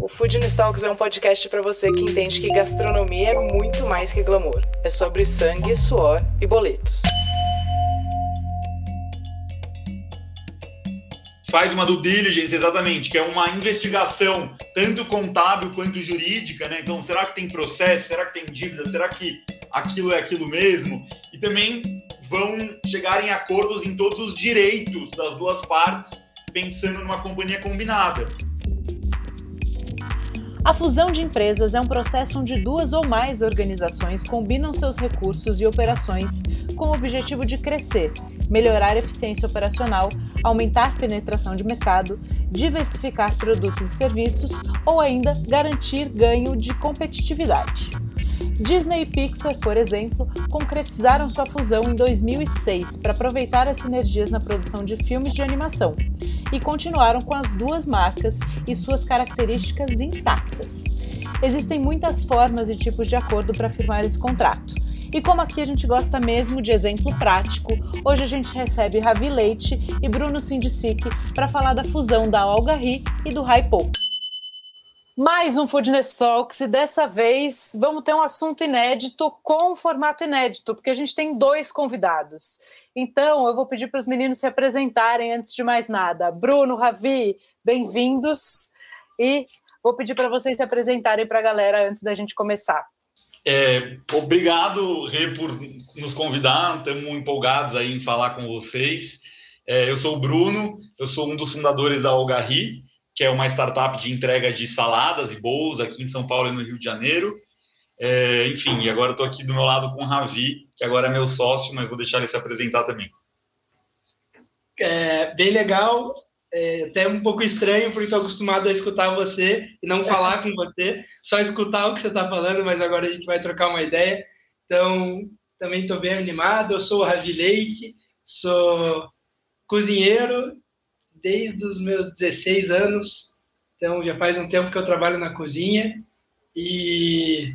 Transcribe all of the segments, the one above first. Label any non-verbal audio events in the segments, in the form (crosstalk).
O Food Talks é um podcast para você que entende que gastronomia é muito mais que glamour. É sobre sangue, suor e boletos. Faz uma due diligence, exatamente, que é uma investigação tanto contábil quanto jurídica, né? Então, será que tem processo? Será que tem dívida? Será que aquilo é aquilo mesmo? E também vão chegar em acordos em todos os direitos das duas partes, pensando numa companhia combinada. A fusão de empresas é um processo onde duas ou mais organizações combinam seus recursos e operações com o objetivo de crescer, melhorar a eficiência operacional, aumentar penetração de mercado, diversificar produtos e serviços ou ainda garantir ganho de competitividade. Disney e Pixar, por exemplo, concretizaram sua fusão em 2006 para aproveitar as sinergias na produção de filmes de animação e continuaram com as duas marcas e suas características intactas. Existem muitas formas e tipos de acordo para firmar esse contrato. E como aqui a gente gosta mesmo de exemplo prático, hoje a gente recebe Ravi Leite e Bruno Sindicic para falar da fusão da Algarri e do Hypo. Mais um Foodness Talks e dessa vez vamos ter um assunto inédito com um formato inédito, porque a gente tem dois convidados. Então eu vou pedir para os meninos se apresentarem antes de mais nada. Bruno, Ravi, bem-vindos e vou pedir para vocês se apresentarem para a galera antes da gente começar. É, obrigado, Rê, por nos convidar. Estamos empolgados aí em falar com vocês. É, eu sou o Bruno, eu sou um dos fundadores da Algarri que é uma startup de entrega de saladas e bolos aqui em São Paulo e no Rio de Janeiro. É, enfim, e agora estou aqui do meu lado com o Ravi, que agora é meu sócio, mas vou deixar ele se apresentar também. É bem legal, é até um pouco estranho, porque estou acostumado a escutar você e não falar com você, só escutar o que você está falando, mas agora a gente vai trocar uma ideia. Então, também estou bem animado. Eu sou o Ravi Leite, sou cozinheiro desde os meus 16 anos, então já faz um tempo que eu trabalho na cozinha e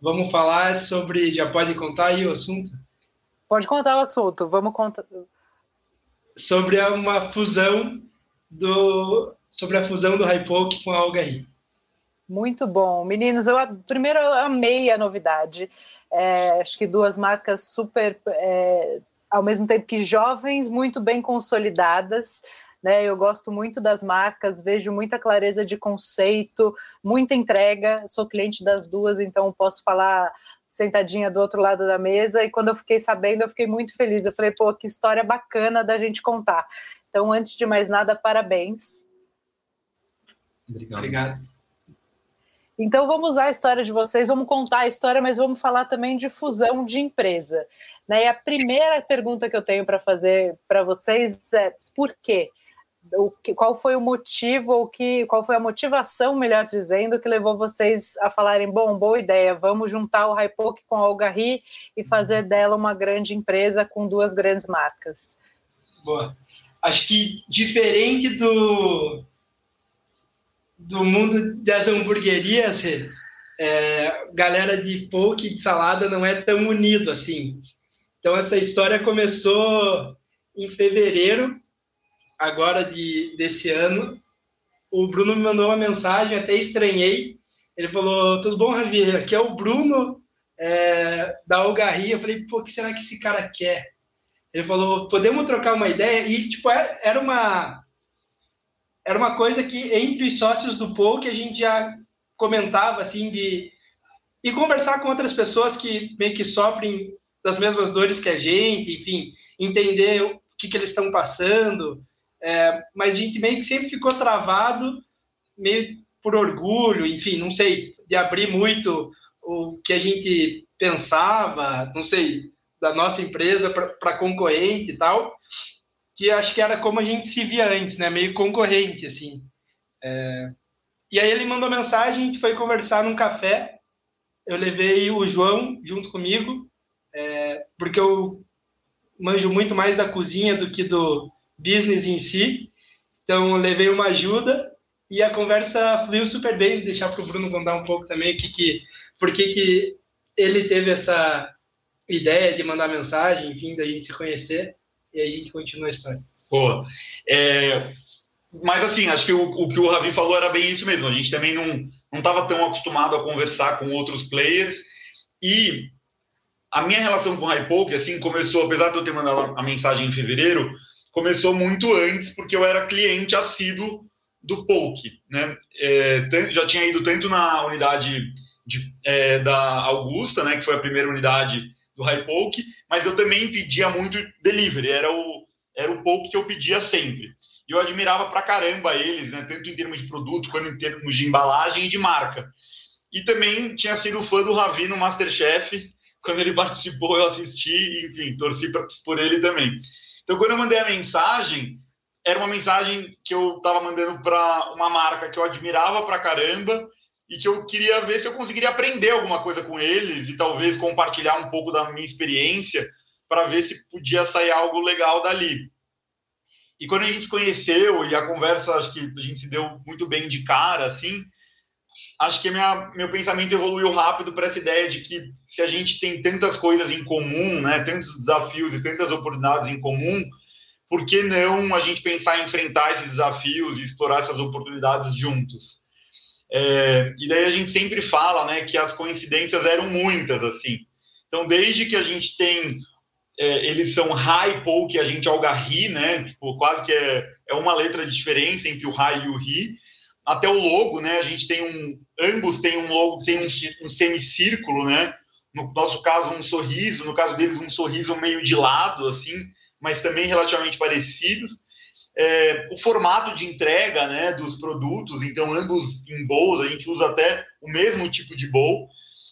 vamos falar sobre. Já pode contar aí o assunto? Pode contar o assunto, vamos contar. Sobre uma fusão do. Sobre a fusão do Hypoke com a Algaí. Muito bom. Meninos, eu primeiro eu amei a novidade. É, acho que duas marcas super, é, ao mesmo tempo que jovens, muito bem consolidadas. Né? Eu gosto muito das marcas, vejo muita clareza de conceito, muita entrega. Sou cliente das duas, então posso falar sentadinha do outro lado da mesa. E quando eu fiquei sabendo, eu fiquei muito feliz. Eu falei, pô, que história bacana da gente contar. Então, antes de mais nada, parabéns. Obrigado. Obrigado. Então vamos usar a história de vocês, vamos contar a história, mas vamos falar também de fusão de empresa. Né? E a primeira pergunta que eu tenho para fazer para vocês é por quê? O que, qual foi o motivo, ou que, qual foi a motivação, melhor dizendo, que levou vocês a falarem, bom, boa ideia, vamos juntar o Hypoke com a Algarri e fazer dela uma grande empresa com duas grandes marcas? Boa. Acho que diferente do, do mundo das hamburguerias, é, galera de poke de salada não é tão unido assim. Então essa história começou em fevereiro agora de, desse ano, o Bruno me mandou uma mensagem, até estranhei. Ele falou: Tudo bom, Ravi? Aqui é o Bruno é, da Algarria. Eu falei: Pô, o que será que esse cara quer? Ele falou: Podemos trocar uma ideia? E, tipo, é, era uma. Era uma coisa que entre os sócios do POU que a gente já comentava, assim, de. E conversar com outras pessoas que meio que sofrem das mesmas dores que a gente, enfim, entender o que, que eles estão passando, é, mas a gente meio que sempre ficou travado, meio por orgulho, enfim, não sei, de abrir muito o que a gente pensava, não sei, da nossa empresa para concorrente e tal, que acho que era como a gente se via antes, né, meio concorrente, assim. É, e aí ele mandou mensagem, a gente foi conversar num café, eu levei o João junto comigo, é, porque eu manjo muito mais da cozinha do que do business em si. Então, levei uma ajuda e a conversa fluiu super bem. Deixar para o Bruno contar um pouco também que, que, por que, ele teve essa ideia de mandar mensagem, enfim, da gente se conhecer e a gente continua a história. Boa. É, mas assim, acho que o, o, que o Ravi falou era bem isso mesmo. A gente também não não estava tão acostumado a conversar com outros players e a minha relação com o Hypoke, assim, começou, apesar de eu ter mandado a mensagem em fevereiro, começou muito antes, porque eu era cliente assíduo do Poke, né? É, já tinha ido tanto na unidade de, é, da Augusta, né, que foi a primeira unidade do Hypoke, mas eu também pedia muito delivery, era o, era o que eu pedia sempre. E eu admirava pra caramba eles, né, tanto em termos de produto, quanto em termos de embalagem e de marca. E também tinha sido fã do Ravi no Masterchef, quando ele (laughs) participou, eu assisti, enfim, torci por ele também. Então, quando eu mandei a mensagem, era uma mensagem que eu estava mandando para uma marca que eu admirava pra caramba e que eu queria ver se eu conseguiria aprender alguma coisa com eles e talvez compartilhar um pouco da minha experiência para ver se podia sair algo legal dali. E quando a gente se conheceu e a conversa, acho que a gente se deu muito bem de cara, assim, acho que minha, meu pensamento evoluiu rápido para essa ideia de que se a gente tem tantas coisas em comum, né, tantos desafios e tantas oportunidades em comum, por que não a gente pensar em enfrentar esses desafios e explorar essas oportunidades juntos? É, e daí a gente sempre fala, né, que as coincidências eram muitas, assim. Então, desde que a gente tem, é, eles são Rai, Pou, que a gente algarri, né, tipo, quase que é, é uma letra de diferença entre o Rai e o Ri, até o logo, né? A gente tem um, ambos têm um logo, tem um, um semicírculo, né? No nosso caso, um sorriso, no caso deles, um sorriso meio de lado, assim, mas também relativamente parecidos. É, o formato de entrega, né, dos produtos, então ambos em bowls, a gente usa até o mesmo tipo de bowl.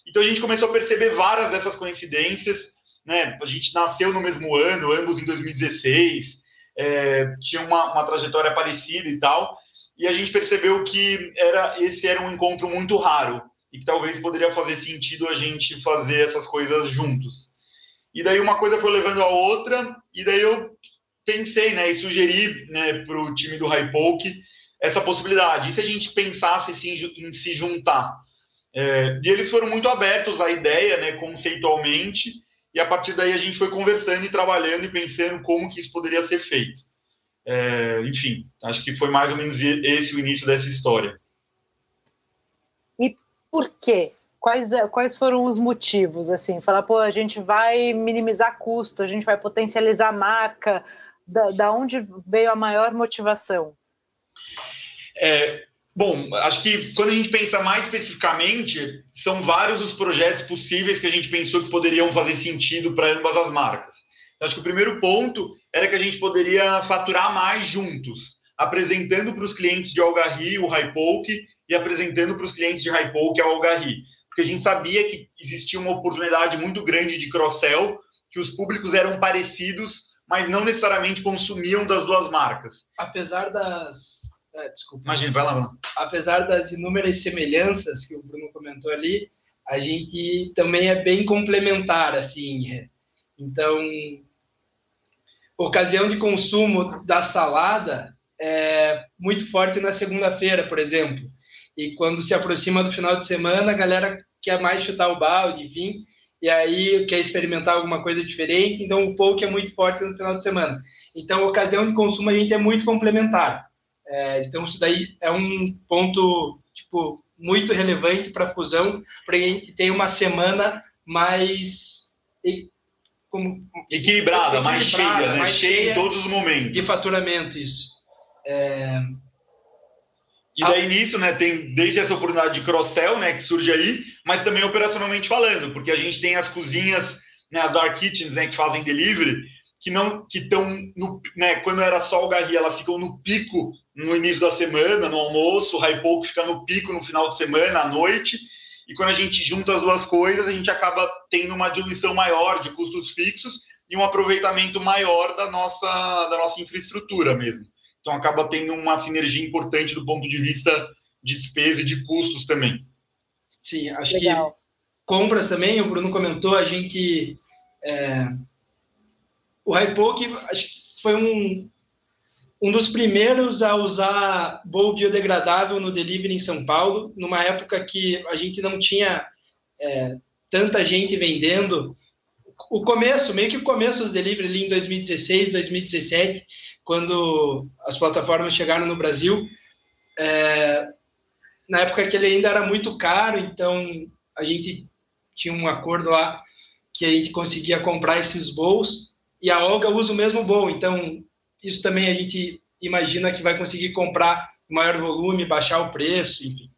Então a gente começou a perceber várias dessas coincidências, né? A gente nasceu no mesmo ano, ambos em 2016, é, tinha uma, uma trajetória parecida e tal e a gente percebeu que era esse era um encontro muito raro e que talvez poderia fazer sentido a gente fazer essas coisas juntos. E daí uma coisa foi levando a outra, e daí eu pensei, né, e sugeri, né, para o time do Hypoke essa possibilidade. E se a gente pensasse em se juntar? É, e eles foram muito abertos à ideia, né, conceitualmente, e a partir daí a gente foi conversando e trabalhando e pensando como que isso poderia ser feito. É, enfim, acho que foi mais ou menos esse o início dessa história. E por quê? Quais, quais foram os motivos? Assim, falar, pô, a gente vai minimizar custo, a gente vai potencializar a marca. Da, da onde veio a maior motivação? É, bom, acho que quando a gente pensa mais especificamente, são vários os projetos possíveis que a gente pensou que poderiam fazer sentido para ambas as marcas. Então, acho que o primeiro ponto era que a gente poderia faturar mais juntos, apresentando para os clientes de Algarri o Hypoke e apresentando para os clientes de Hypoke a Algarri. Porque a gente sabia que existia uma oportunidade muito grande de cross-sell, que os públicos eram parecidos, mas não necessariamente consumiam das duas marcas. Apesar das. É, desculpa. Imagina, vai lá, mano. Apesar das inúmeras semelhanças que o Bruno comentou ali, a gente também é bem complementar, assim. É. Então, ocasião de consumo da salada é muito forte na segunda-feira, por exemplo. E quando se aproxima do final de semana, a galera quer mais chutar o balde, enfim, e aí quer experimentar alguma coisa diferente. Então, o poke é muito forte no final de semana. Então, a ocasião de consumo a gente é muito complementar. É, então, isso daí é um ponto tipo muito relevante para a fusão, para a gente ter uma semana mais como equilibrada, mais cheia, né? Mais cheia, em todos os momentos. De faturamento, isso. É... E daí nisso, né, tem desde essa oportunidade de cross-sell, né, que surge aí, mas também operacionalmente falando, porque a gente tem as cozinhas, né, as dark kitchens, né, que fazem delivery, que não que estão no, né, quando era só o garri, elas ficam no pico no início da semana, no almoço, o high pouco fica no pico no final de semana, à noite, e quando a gente junta as duas coisas, a gente acaba tendo uma diluição maior de custos fixos e um aproveitamento maior da nossa, da nossa infraestrutura mesmo. Então acaba tendo uma sinergia importante do ponto de vista de despesa e de custos também. Sim, acho Legal. que compras também, o Bruno comentou, a gente É, o Hypoke foi um, um dos primeiros a usar bowl biodegradável no delivery em São Paulo, numa época que a gente não tinha é, tanta gente vendendo. O começo, meio que o começo do delivery ali em 2016, 2017, quando as plataformas chegaram no Brasil, é, na época que ele ainda era muito caro, então a gente tinha um acordo lá que a gente conseguia comprar esses bowls e a Olga usa o mesmo bowl, então isso também a gente imagina que vai conseguir comprar maior volume, baixar o preço, enfim.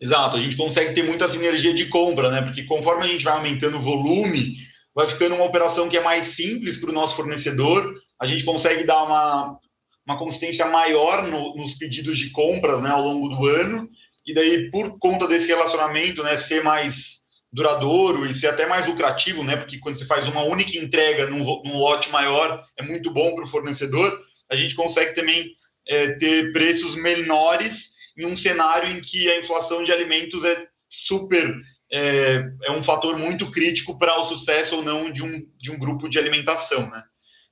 Exato, a gente consegue ter muita sinergia de compra, né? Porque conforme a gente vai aumentando o volume, vai ficando uma operação que é mais simples para o nosso fornecedor, a gente consegue dar uma, uma consistência maior no, nos pedidos de compras né, ao longo do ano, e daí, por conta desse relacionamento, né, ser mais duradouro e ser até mais lucrativo, né, porque quando você faz uma única entrega num, num lote maior, é muito bom para o fornecedor, a gente consegue também é, ter preços menores em um cenário em que a inflação de alimentos é super é, é um fator muito crítico para o sucesso ou não de um, de um grupo de alimentação, né?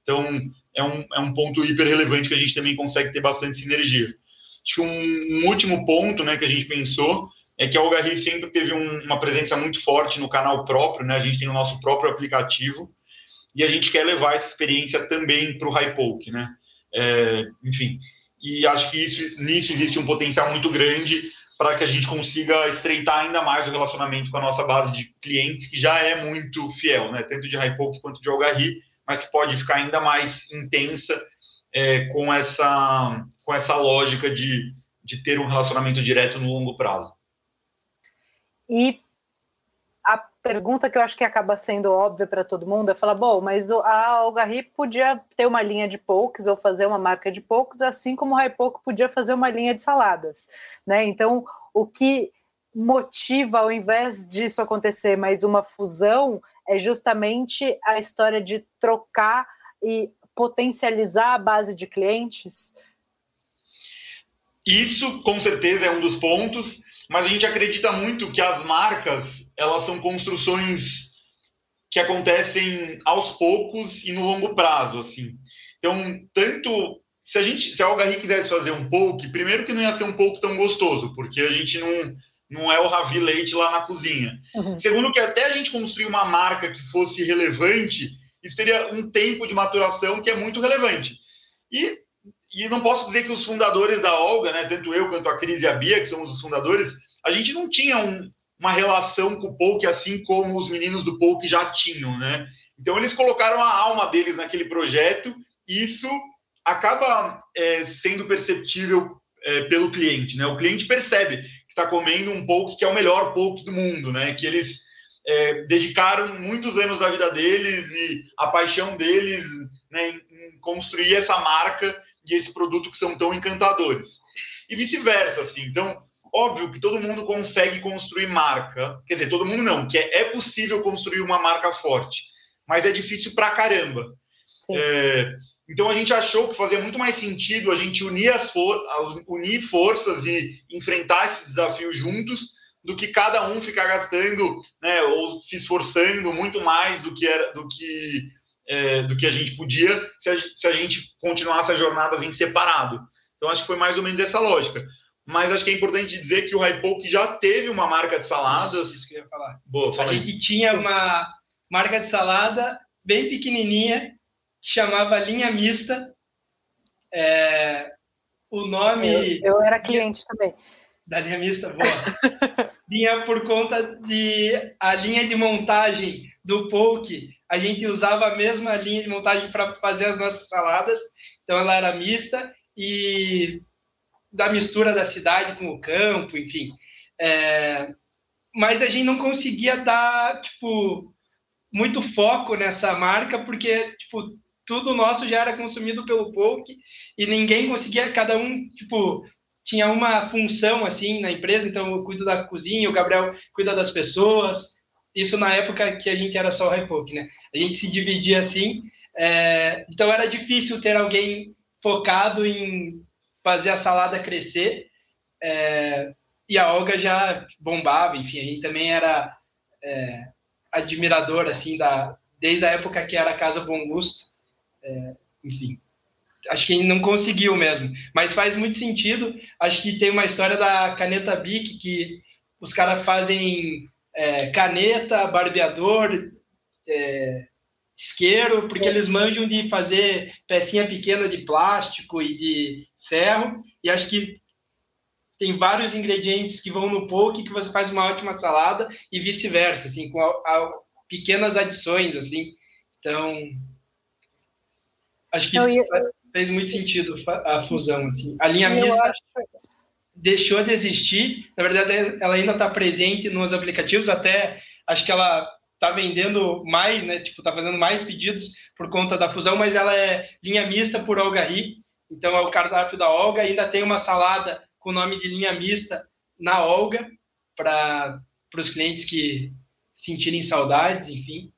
Então, é um, é um ponto hiper relevante que a gente também consegue ter bastante sinergia. Acho que um, um último ponto né, que a gente pensou é que a Algarri sempre teve um, uma presença muito forte no canal próprio, né? A gente tem o nosso próprio aplicativo e a gente quer levar essa experiência também para o Hypoke, né? É, enfim, e acho que isso, nisso existe um potencial muito grande para que a gente consiga estreitar ainda mais o relacionamento com a nossa base de clientes, que já é muito fiel, né? Tanto de Hypoke quanto de Algarri, mas que pode ficar ainda mais intensa é, com, essa, com essa lógica de, de ter um relacionamento direto no longo prazo. E a pergunta que eu acho que acaba sendo óbvia para todo mundo é falar, bom, mas a Algarri podia ter uma linha de pokes ou fazer uma marca de pokes, assim como o Raipoco podia fazer uma linha de saladas, né? Então, o que motiva, ao invés disso acontecer mais uma fusão, é justamente a história de trocar e potencializar a base de clientes? Isso, com certeza, é um dos pontos, mas a gente acredita muito que as marcas, elas são construções que acontecem aos poucos e no longo prazo, assim. Então, tanto se a gente, se a Algarri quisesse fazer um poke, primeiro que não ia ser um poke tão gostoso, porque a gente não não é o Ravi Leite lá na cozinha. Uhum. Segundo, que até a gente construir uma marca que fosse relevante, isso seria um tempo de maturação que é muito relevante. E, e não posso dizer que os fundadores da Olga, né, tanto eu quanto a Cris e a Bia, que somos os fundadores, a gente não tinha um, uma relação com o Poke assim como os meninos do Poke já tinham, né? Então eles colocaram a alma deles naquele projeto e isso acaba é, sendo perceptível é, pelo cliente, né? O cliente percebe está comendo um poke que é o melhor poke do mundo, né? Que eles é, dedicaram muitos anos da vida deles e a paixão deles né, em construir essa marca e esse produto que são tão encantadores. E vice-versa, assim. Então, óbvio que todo mundo consegue construir marca. Quer dizer, todo mundo não, que é, é possível construir uma marca forte, mas é difícil pra caramba. É, então a gente achou que fazia muito mais sentido a gente unir, as for unir forças e enfrentar esses desafios juntos do que cada um ficar gastando né, ou se esforçando muito mais do que era do que é, do que a gente podia se a, se a gente continuasse as jornadas em separado. Então acho que foi mais ou menos essa lógica. Mas acho que é importante dizer que o Hypoke já teve uma marca de saladas. Isso, isso que eu ia falar. Boa, fala a aí. tinha uma marca de salada bem pequenininha chamava linha mista. É, o nome. Eu, eu, era cliente também. Da linha mista, boa. (laughs) Vinha por conta de a linha de montagem do poke. A gente usava a mesma linha de montagem para fazer as nossas saladas. Então ela era mista e da mistura da cidade com o campo, enfim. É, mas a gente não conseguia dar tipo muito foco nessa marca porque tipo tudo nosso já era consumido pelo Poke e ninguém conseguia, cada um, tipo, tinha uma função assim na empresa, então eu cuido da cozinha, o Gabriel cuida das pessoas. Isso na época que a gente era só o Hypoke, né? A gente se dividia assim, é, então era difícil ter alguém focado em fazer a salada crescer. É, e a Olga já bombava, enfim, a gente também era é, admirador assim da desde a época que era a Casa Bom Gosto. É, enfim, acho que não conseguiu mesmo, mas faz muito sentido. Acho que tem uma história da caneta Bic que os caras fazem é, caneta, barbeador, é, isqueiro, porque eles manjam de fazer pecinha pequena de plástico e de ferro, e acho que tem vários ingredientes que vão no poke que você faz uma ótima salada e vice-versa, assim, com a, a, pequenas adições, assim. Então, acho que ia... fez muito sentido a fusão, assim. A linha mista acho... deixou de existir, na verdade ela ainda está presente nos aplicativos, até acho que ela está vendendo mais, né? Tipo, está fazendo mais pedidos por conta da fusão, mas ela é linha mista por Olga Ri, então é o cardápio da Olga, ainda tem uma salada com o nome de linha mista na Olga, para os clientes que sentirem saudades, enfim.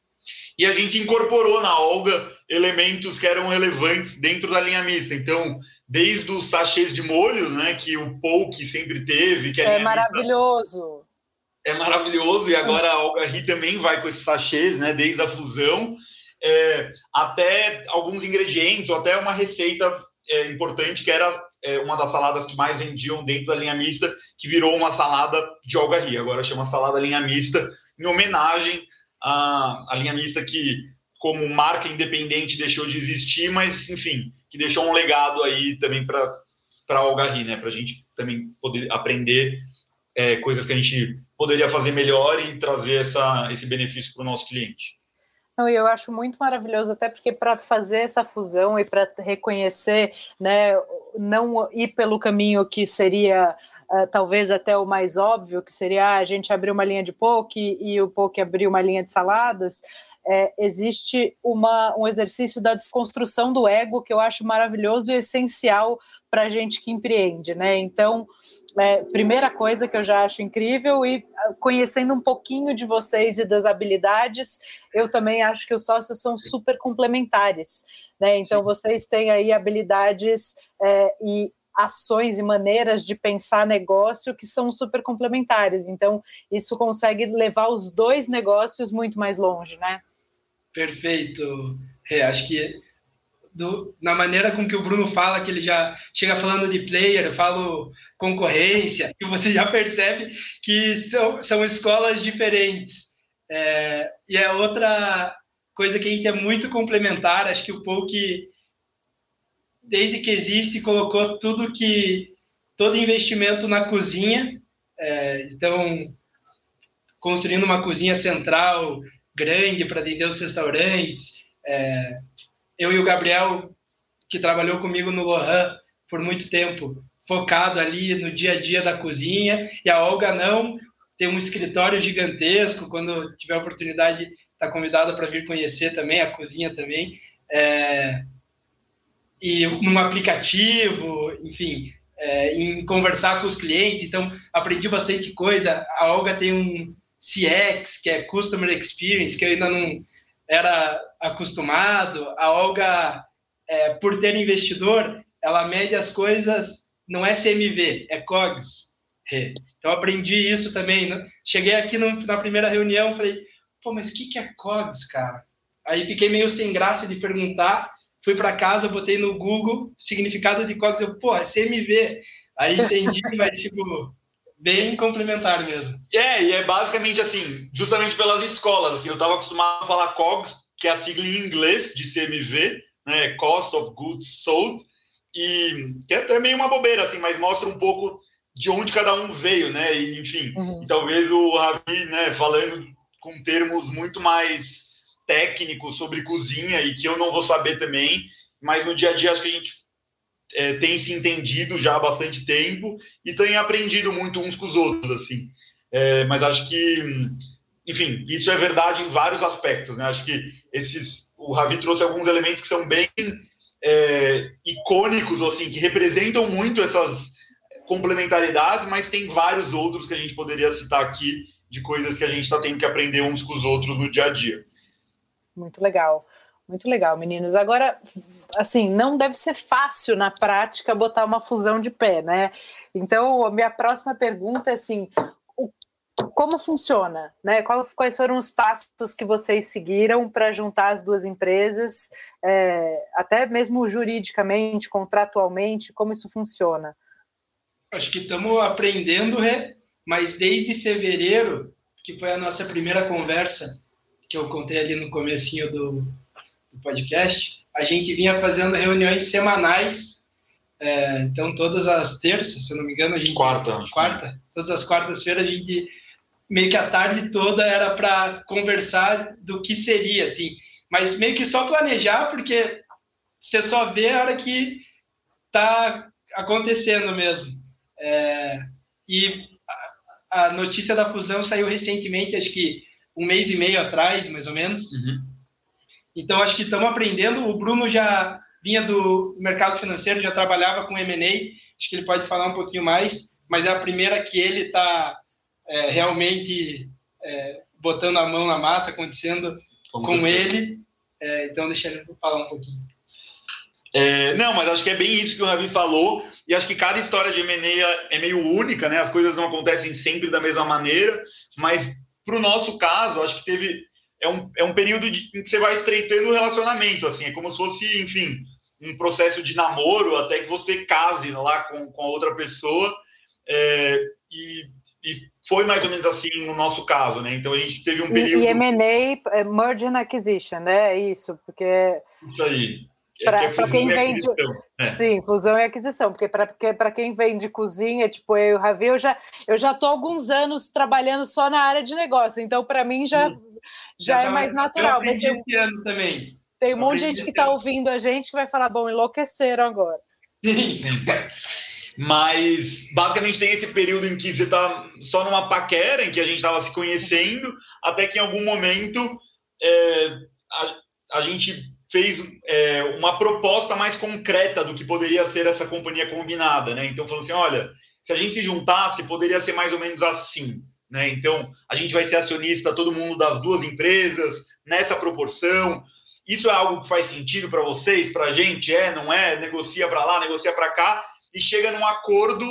E a gente incorporou na Olga elementos que eram relevantes dentro da linha mista. Então, desde os sachês de molhos, né, que o Poke sempre teve, que é maravilhoso. É maravilhoso e agora a Olga Ri também vai com esses sachês, né, desde a fusão é, até alguns ingredientes, ou até uma receita é, importante que era é, uma das saladas que mais vendiam dentro da linha mista, que virou uma salada de Olga Ri. Agora chama salada linha mista em homenagem à, à linha mista que, como marca independente, deixou de existir, mas, enfim, que deixou um legado aí também para a Algarri, né? Para a gente também poder aprender é, coisas que a gente poderia fazer melhor e trazer essa, esse benefício para o nosso cliente. Não, eu acho muito maravilhoso, até porque para fazer essa fusão e para reconhecer, né, não ir pelo caminho que seria uh, talvez até o mais óbvio, que seria ah, a gente abrir uma linha de poke e o poke abrir uma linha de saladas, é, existe uma, um exercício da desconstrução do ego que eu acho maravilhoso e essencial para a gente que empreende, né? Então, é, primeira coisa que eu já acho incrível e ah, conhecendo um pouquinho de vocês e das habilidades, eu também acho que os sócios são super complementares, né? Então, Sim. vocês têm aí habilidades é, e ações e maneiras de pensar negócio que são super complementares. Então, isso consegue levar os dois negócios muito mais longe, né? Perfeito. É, acho que do, na maneira com que o Bruno fala, que ele já chega falando de player, eu falo concorrência, que você já percebe que são, são escolas diferentes. É, e é outra coisa que a gente é muito complementar, acho que o Poke desde que existe, colocou tudo que todo investimento na cozinha. É, então, construindo uma cozinha central grande para atender os restaurantes. É, eu e o Gabriel, que trabalhou comigo no Lohan por muito tempo, focado ali no dia a dia da cozinha, e a Olga não, tem um escritório gigantesco, quando tiver oportunidade, está convidada para vir conhecer também, a cozinha também. É, e num aplicativo, enfim, é, em conversar com os clientes. Então, aprendi bastante coisa. A Olga tem um CX, que é Customer Experience, que eu ainda não era acostumado. A Olga, é, por ter investidor, ela mede as coisas, não é CMV, é COGS. Então, aprendi isso também. Né? Cheguei aqui no, na primeira reunião, falei, pô, mas o que, que é COGS, cara? Aí fiquei meio sem graça de perguntar, fui para casa, botei no Google significado de COGS, eu, pô, é CMV. Aí entendi, (laughs) mas tipo, bem complementar mesmo. É, e é basicamente assim, justamente pelas escolas, assim, eu estava acostumado a falar COGS, que é a sigla em inglês de CMV, né, Cost of Goods Sold, e que é até meio uma bobeira, assim, mas mostra um pouco de onde cada um veio, né, e, enfim, uhum. e talvez o Ravi, né, falando com termos muito mais técnico sobre cozinha e que eu não vou saber também, mas no dia a dia acho que a gente é, tem se entendido já há bastante tempo e tem aprendido muito uns com os outros, assim. É, mas acho que, enfim, isso é verdade em vários aspectos, né? Acho que esses, o Ravi trouxe alguns elementos que são bem é, icônicos, assim, que representam muito essas complementaridades, mas tem vários outros que a gente poderia citar aqui de coisas que a gente está tendo que aprender uns com os outros no dia a dia. Muito legal. Muito legal, meninos. Agora, assim, não deve ser fácil na prática botar uma fusão de pé, né? Então, a minha próxima pergunta é assim: como funciona, né? Quais, foram os passos que vocês seguiram para juntar as duas empresas, é, até mesmo juridicamente, contratualmente, como isso funciona? Acho que estamos aprendendo, mas desde fevereiro, que foi a nossa primeira conversa, que eu contei ali no comecinho do, do podcast, a gente vinha fazendo reuniões semanais. É, então, todas as terças, se não me engano, a gente. Quarta. Quarta. Todas as quartas-feiras a gente meio que a tarde toda era para conversar do que seria, assim, mas meio que só planejar, porque você só vê a hora que tá acontecendo mesmo. É, e a, a, notícia da fusão saiu recentemente, acho que um mês e meio atrás, mais ou menos. Uhum. Então, acho que estamos aprendendo. O Bruno já vinha do, do mercado financeiro, já trabalhava com M&A, acho que ele pode falar um pouquinho mais, mas é a primeira que ele está é, realmente é, botando a mão na massa, acontecendo Como com ele. É, então, deixa ele falar um pouquinho. É, não, mas acho que é bem isso que o Ravi falou. E acho que cada história de M&A é meio única, né? As coisas não acontecem sempre da mesma maneira. Mas para o nosso caso, acho que teve é um, é um período de, em que você vai estreitando o relacionamento, assim, é como se fosse, enfim, um processo de namoro até que você case lá com, com a outra pessoa. É, e e foi mais ou menos assim no nosso caso, né? Então a gente teve um período. E, e M&A, é Merge and Acquisition, né? Isso, porque. Isso aí. É para é quem vende. Né? Sim, fusão e aquisição, porque para quem vende cozinha, tipo eu e o Ravi, eu já eu já alguns anos trabalhando só na área de negócio, então para mim já, já, já, é mais natural. Mas tem, esse ano também. Tem um monte de gente que está ouvindo a gente que vai falar, bom, enlouqueceram agora. Sim, sim. (laughs) Mas basicamente tem esse período em que você está só numa paquera, em que a gente estava se conhecendo, até que em algum momento é, a, a, gente fez é, uma proposta mais concreta do que poderia ser essa companhia combinada, né? Então falou assim, olha, se a gente se juntasse, poderia ser mais ou menos assim, né? Então a gente vai ser acionista todo mundo das duas empresas nessa proporção. Isso é algo que faz sentido para vocês, para a gente? É, não é? Negocia para lá, negocia para cá e chega num acordo,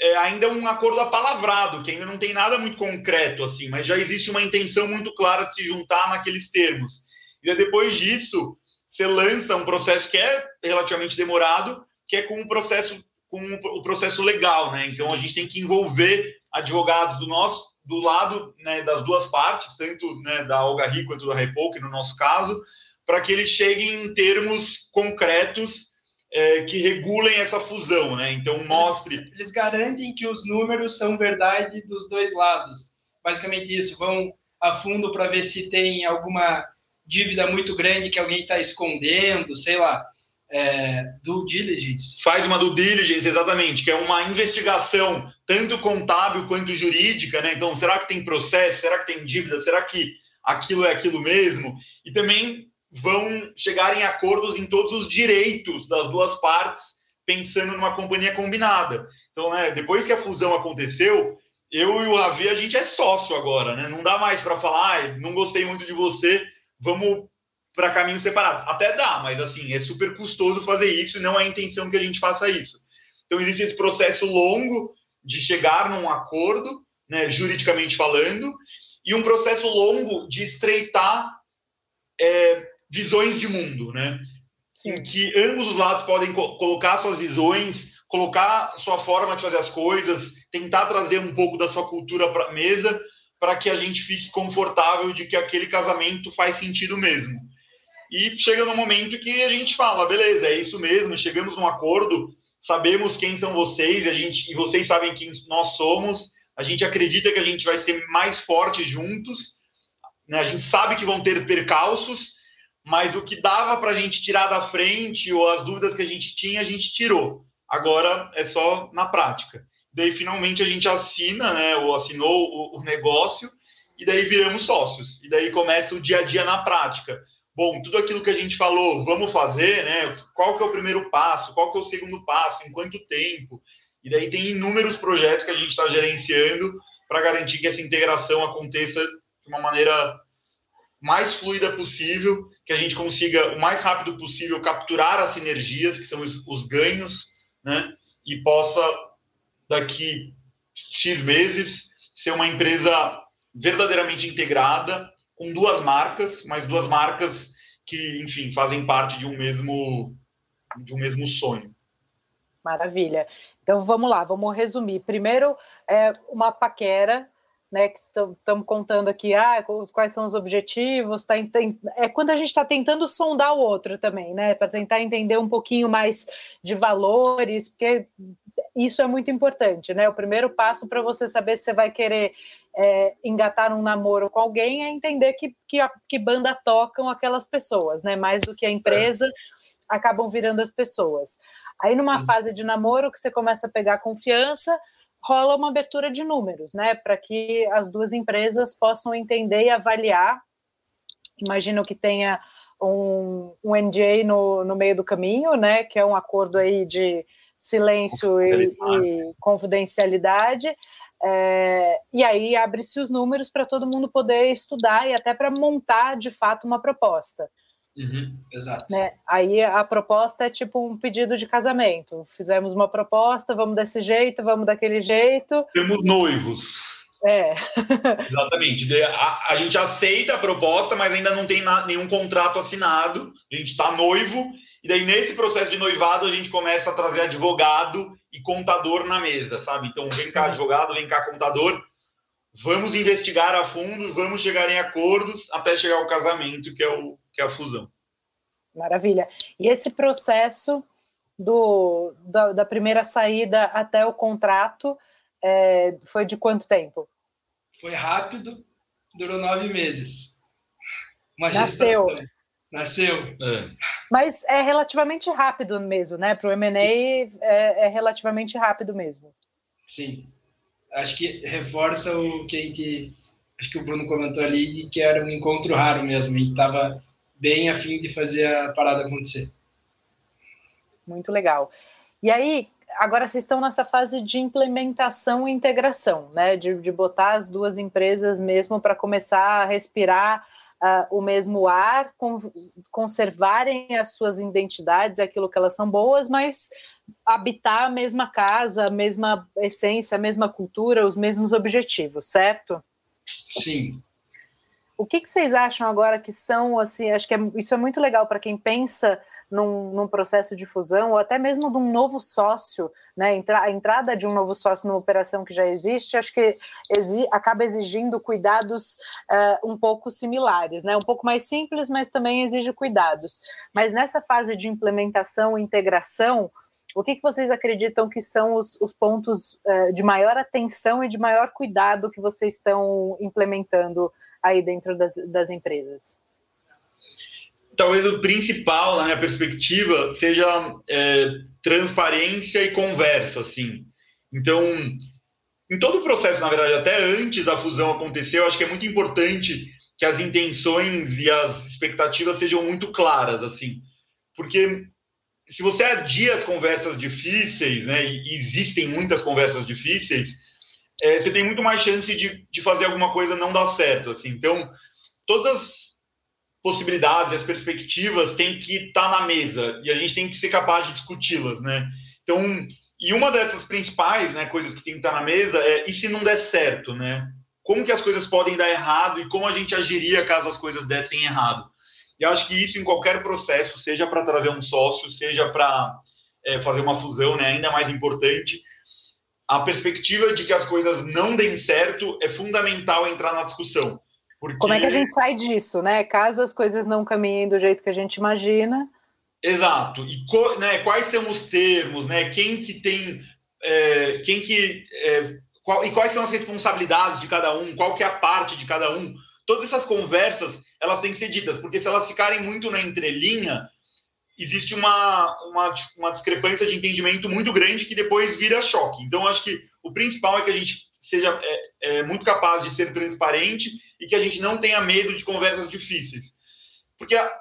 é, ainda um acordo apalavrado, que ainda não tem nada muito concreto, assim, mas já existe uma intenção muito clara de se juntar naqueles termos. E depois disso, você lança um processo que é relativamente demorado, que é com o processo com o processo legal, né? Então a gente tem que envolver advogados do nosso do lado né, das duas partes, tanto né, da Algarri quanto da Repoke, no nosso caso, para que eles cheguem em termos concretos é, que regulem essa fusão, né? Então mostre. Eles, eles, garantem que os números são verdade dos dois lados. Basicamente isso. Vão a fundo para ver se tem alguma dívida muito grande que alguém está escondendo, sei lá. É, due diligence. Faz uma due diligence, exatamente, que é uma investigação tanto contábil quanto jurídica, né? Então, será que tem processo? Será que tem dívida? Será que aquilo é aquilo mesmo? E também vão chegar em acordos em todos os direitos das duas partes, pensando numa companhia combinada. Então, né, depois que a fusão aconteceu, eu e o Ravi, a gente é sócio agora, né? Não dá mais para falar, ah, não gostei muito de você, vamos para caminhos separados. Até dá, mas assim, é super custoso fazer isso e não é a intenção que a gente faça isso. Então, existe esse processo longo de chegar num acordo, né, juridicamente falando, e um processo longo de estreitar é, visões de mundo, né? Sim. Em que ambos os lados podem co colocar suas visões, colocar sua forma de fazer as coisas, tentar trazer um pouco da sua cultura para a mesa, para que a gente fique confortável de que aquele casamento faz sentido mesmo. E chega no momento que a gente fala, beleza, é isso mesmo, chegamos num acordo, sabemos quem são vocês, a gente e vocês sabem quem nós somos, a gente acredita que a gente vai ser mais forte juntos, né? A gente sabe que vão ter percalços, mas o que dava para a gente tirar da frente ou as dúvidas que a gente tinha, a gente tirou. Agora é só na prática. Daí finalmente a gente assina, né, ou assinou o, o negócio e daí viramos sócios. E daí começa o dia a dia na prática. Bom, tudo aquilo que a gente falou, vamos fazer, né? Qual que é o primeiro passo? Qual que é o segundo passo? Em quanto tempo? E daí tem inúmeros projetos que a gente está gerenciando para garantir que essa integração aconteça de uma maneira mais fluida possível, que a gente consiga o mais rápido possível capturar as sinergias, que são os, os ganhos, né? E possa, daqui X meses, ser uma empresa verdadeiramente integrada, com duas marcas, mas duas marcas que, enfim, fazem parte de um mesmo, de um mesmo sonho. Maravilha. Então vamos lá, vamos resumir. Primeiro, é uma paquera, né? Que estamos contando aqui, ah, quais são os objetivos, tá, é quando a gente está tentando sondar o outro também, né? Para tentar entender um pouquinho mais de valores, porque isso é muito importante, né? O primeiro passo para você saber se você vai querer é, engatar um namoro com alguém é entender que, que, a, que banda tocam aquelas pessoas, né? Mais do que a empresa, acabam virando as pessoas. Aí, numa fase de namoro, que você começa a pegar confiança, rola uma abertura de números, né? Para que as duas empresas possam entender e avaliar. Imagino que tenha um, um NDA no, no meio do caminho, né? Que é um acordo aí de silêncio e, e confidencialidade. É, e aí abre-se os números para todo mundo poder estudar e até para montar de fato uma proposta. Uhum, exato. Né? Aí a proposta é tipo um pedido de casamento. Fizemos uma proposta, vamos desse jeito, vamos daquele jeito. Temos noivos. É. (laughs) Exatamente. A, a, gente aceita a proposta, mas ainda não tem na, nenhum contrato assinado. A gente está noivo e daí, nesse processo de noivado, a gente começa a trazer advogado e contador na mesa, sabe? Então, vem cá, advogado, vem cá, contador. Vamos investigar a fundo, vamos chegar em acordos até chegar ao casamento, que é, o, que é a fusão. Maravilha. E esse processo do, da, da primeira saída até o contrato é, foi de quanto tempo? Foi rápido, durou nove meses. Uma Nasceu. Gestação. Nasceu. É. Mas é relativamente rápido mesmo, né? Para o M&A é, é, relativamente rápido mesmo. Sim. Acho que reforça o que a gente... Acho que o Bruno comentou ali, de que era um encontro raro mesmo. E estava bem afim de fazer a parada acontecer. Muito legal. E aí, agora vocês estão nessa fase de implementação e integração, né? De, de botar as duas empresas mesmo para começar a respirar uh, o mesmo ar, conservarem as suas identidades, aquilo que elas são boas, mas habitar a mesma casa, a mesma essência, a mesma cultura, os mesmos objetivos, certo? Sim. O que, que vocês acham agora que são, assim, acho que é, isso é muito legal para quem pensa num, num, processo de fusão, ou até mesmo de um novo sócio, né? Entra, a entrada de um novo sócio numa operação que já existe, acho que exi, acaba exigindo cuidados uh, um pouco similares, né? Um pouco mais simples, mas também exige cuidados. Mas nessa fase de implementação e integração, o que, que vocês acreditam que são os, os pontos uh, de maior atenção e de maior cuidado que vocês estão implementando aí dentro das, das empresas? Talvez o principal, na minha perspectiva, seja é, transparência e conversa, assim. Então, em todo o processo, na verdade, até antes da fusão acontecer, eu acho que é muito importante que as intenções e as expectativas sejam muito claras, assim. Porque se você adia as conversas difíceis, né, e existem muitas conversas difíceis, é, você tem muito mais chance de, de fazer alguma coisa não dar certo, assim. Então, todas possibilidades, as perspectivas têm que estar tá na mesa e a gente tem que ser capaz de discuti-las, né? Então, e uma dessas principais, né, coisas que tem que estar tá na mesa é e se não der certo, né? Como que as coisas podem dar errado e como a gente agiria caso as coisas dessem errado? E acho que isso em qualquer processo, seja para trazer um sócio, seja para é, fazer uma fusão, né, ainda mais importante, a perspectiva de que as coisas não deem certo é fundamental entrar na discussão porque... Como é que a gente sai disso, né? Caso as coisas não caminhem do jeito que a gente imagina. Exato. E né, quais são os termos, né? Quem que tem. É, quem que. É, qual, e quais são as responsabilidades de cada um, qual que é a parte de cada um. Todas essas conversas, elas têm que ser ditas, porque se elas ficarem muito na entrelinha, existe uma, uma, uma discrepância de entendimento muito grande que depois vira choque. Então, acho que o principal é que a gente seja é, é, muito capaz de ser transparente e que a gente não tenha medo de conversas difíceis. Porque a,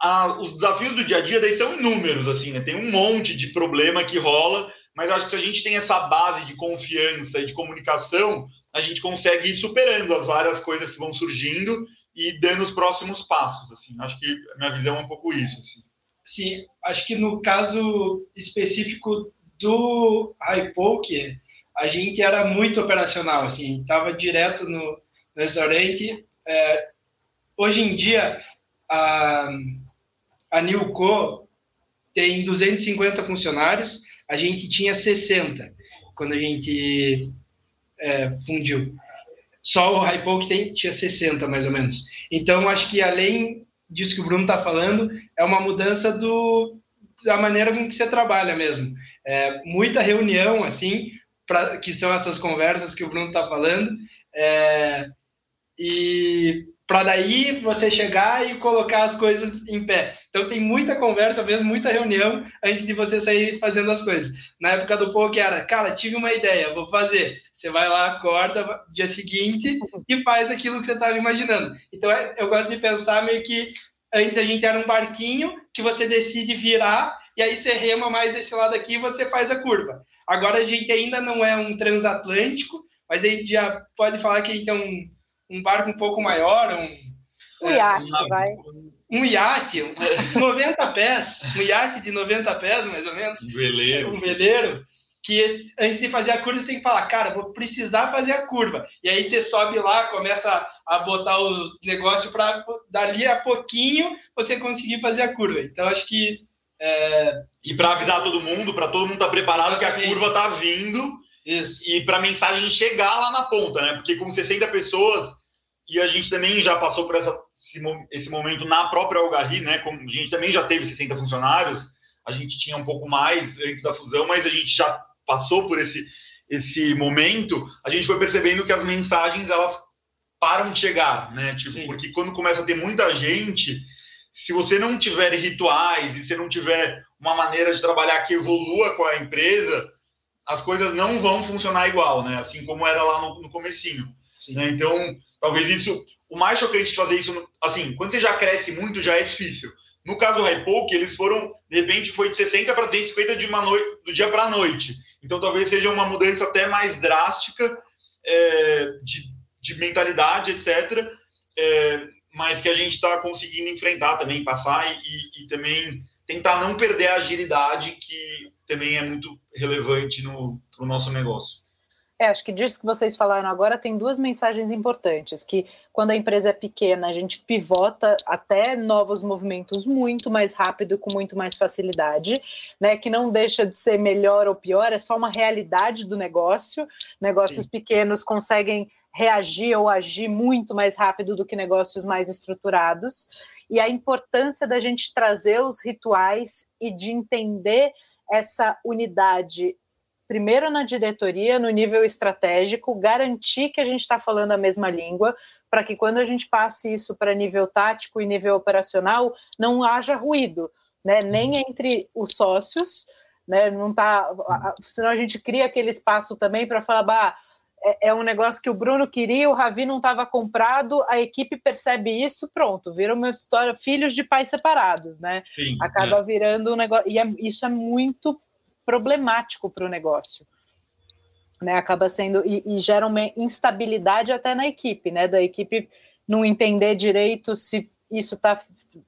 a, os desafios do dia a dia daí são inúmeros, assim, né? Tem um monte de problema que rola, mas acho que se a gente tem essa base de confiança e de comunicação, a gente consegue ir superando as várias coisas que vão surgindo e dando os próximos passos, assim. Acho que a minha visão é um pouco isso, assim. Sim, acho que no caso específico do Hypoke, a gente era muito operacional, assim, estava direto no, restaurante. É, hoje em dia, a, a Nilco tem 250 funcionários, a gente tinha 60 quando a gente é, fundiu. Só o Hypo que tem, tinha 60 mais ou menos. Então, acho que além disso que o Bruno está falando, é uma mudança do, da maneira com que você trabalha mesmo. É, muita reunião, assim, pra, que são essas conversas que o Bruno está falando, é, e para daí você chegar e colocar as coisas em pé. Então tem muita conversa mesmo, muita reunião antes de você sair fazendo as coisas. Na época do poke era, cara, tive uma ideia, vou fazer. Você vai lá, acorda dia seguinte e faz aquilo que você estava imaginando. Então é, eu gosto de pensar meio que antes a gente era um barquinho que você decide virar e aí você rema mais desse lado aqui e você faz a curva. Agora a gente ainda não é um transatlântico, mas a gente já pode falar que a gente é um, um barco um pouco maior, um... Um é, iate, uma, vai. Um iate, 90 pés, um iate de 90 pés, mais ou menos. Um veleiro. Um veleiro que antes de fazer a curva você tem que falar, cara, vou precisar fazer a curva. E aí você sobe lá, começa a botar os negócios para dali a pouquinho você conseguir fazer a curva. Então acho que é... e para avisar todo mundo, para todo mundo estar tá preparado que a curva está vindo. Isso. E para a mensagem chegar lá na ponta, né? Porque com 60 pessoas e a gente também já passou por essa, esse momento na própria Algarri, né? Como a gente também já teve 60 funcionários, a gente tinha um pouco mais antes da fusão, mas a gente já passou por esse, esse momento, a gente foi percebendo que as mensagens elas param de chegar, né? Tipo, porque quando começa a ter muita gente, se você não tiver rituais e se não tiver uma maneira de trabalhar que evolua com a empresa, as coisas não vão funcionar igual, né? Assim como era lá no, no comecinho. Né? Então, talvez isso, o mais chocante de fazer isso, assim, quando você já cresce muito, já é difícil. No caso do Hypoke, eles foram, de repente, foi de 60 para 250 de uma noite, do dia para a noite. Então, talvez seja uma mudança até mais drástica é, de, de, mentalidade, etc. É, mas que a gente está conseguindo enfrentar também, passar e, e, também tentar não perder a agilidade, que também é muito relevante no nosso negócio. É, acho que disso que vocês falaram agora tem duas mensagens importantes, que quando a empresa é pequena, a gente pivota até novos movimentos muito mais rápido, com muito mais facilidade, né? Que não deixa de ser melhor ou pior, é só uma realidade do negócio. Negócios Sim. pequenos conseguem reagir ou agir muito mais rápido do que negócios mais estruturados. E a importância da gente trazer os rituais e de entender essa unidade primeiro na diretoria, no nível estratégico, garantir que a gente está falando a mesma língua, para que quando a gente passe isso para nível tático e nível operacional, não haja ruído, né? nem entre os sócios, né? não tá, senão a gente cria aquele espaço também para falar, bah, é, é um negócio que o Bruno queria, o Ravi não estava comprado, a equipe percebe isso, pronto, vira uma história, filhos de pais separados, né? Sim, Acaba é. virando um negócio, e é, isso é muito problemático para o negócio. Né, acaba sendo e, e, gera uma instabilidade até na equipe, né? Da equipe não entender direito se isso tá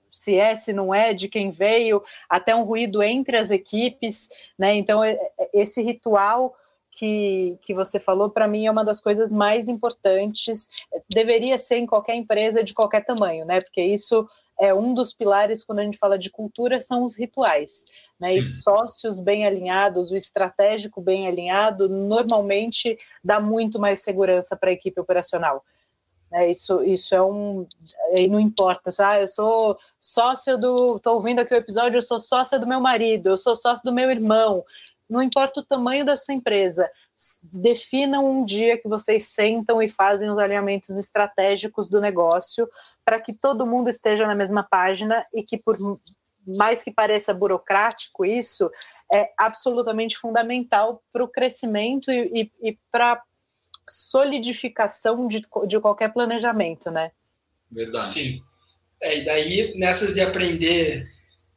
se é, se não é, de quem veio, até um ruído entre as equipes, né? Então é, é, esse ritual que, que você falou, para mim, é uma das coisas mais importantes. Deveria ser em qualquer empresa de qualquer tamanho, né? Porque isso é um dos pilares quando a gente fala de cultura, são os rituais né, e sócios bem alinhados, o estratégico bem alinhado, normalmente dá muito mais segurança para a equipe operacional. É, isso, isso é um. Aí não importa, ah, eu sou sócia do. Estou ouvindo aqui o episódio, eu sou sócia do meu marido, eu sou sócio do meu irmão. Não importa o tamanho da sua empresa, definam um dia que vocês sentam e fazem os alinhamentos estratégicos do negócio para que todo mundo esteja na mesma página e que, por mais que pareça burocrático isso, é absolutamente fundamental para o crescimento e, e, e para solidificação de, de qualquer planejamento, né? Verdade. Sim. É, e daí, nessas de aprender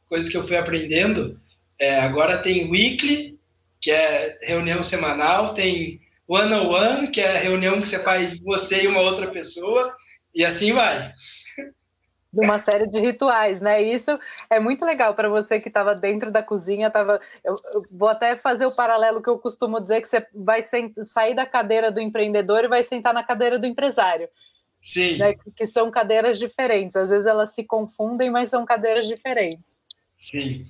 coisas que eu fui aprendendo, é, agora tem weekly, que é reunião semanal, tem one-on-one, que é reunião que você faz você e uma outra pessoa, e assim vai. de uma série de rituais, né? E isso é muito legal para você que estava dentro da cozinha. Tava, eu, eu, vou até fazer o paralelo que eu costumo dizer que você vai sair da cadeira do empreendedor e vai sentar na cadeira do empresário. Sim. Né? Que são cadeiras diferentes. Às vezes elas se confundem, mas são cadeiras diferentes. Sim.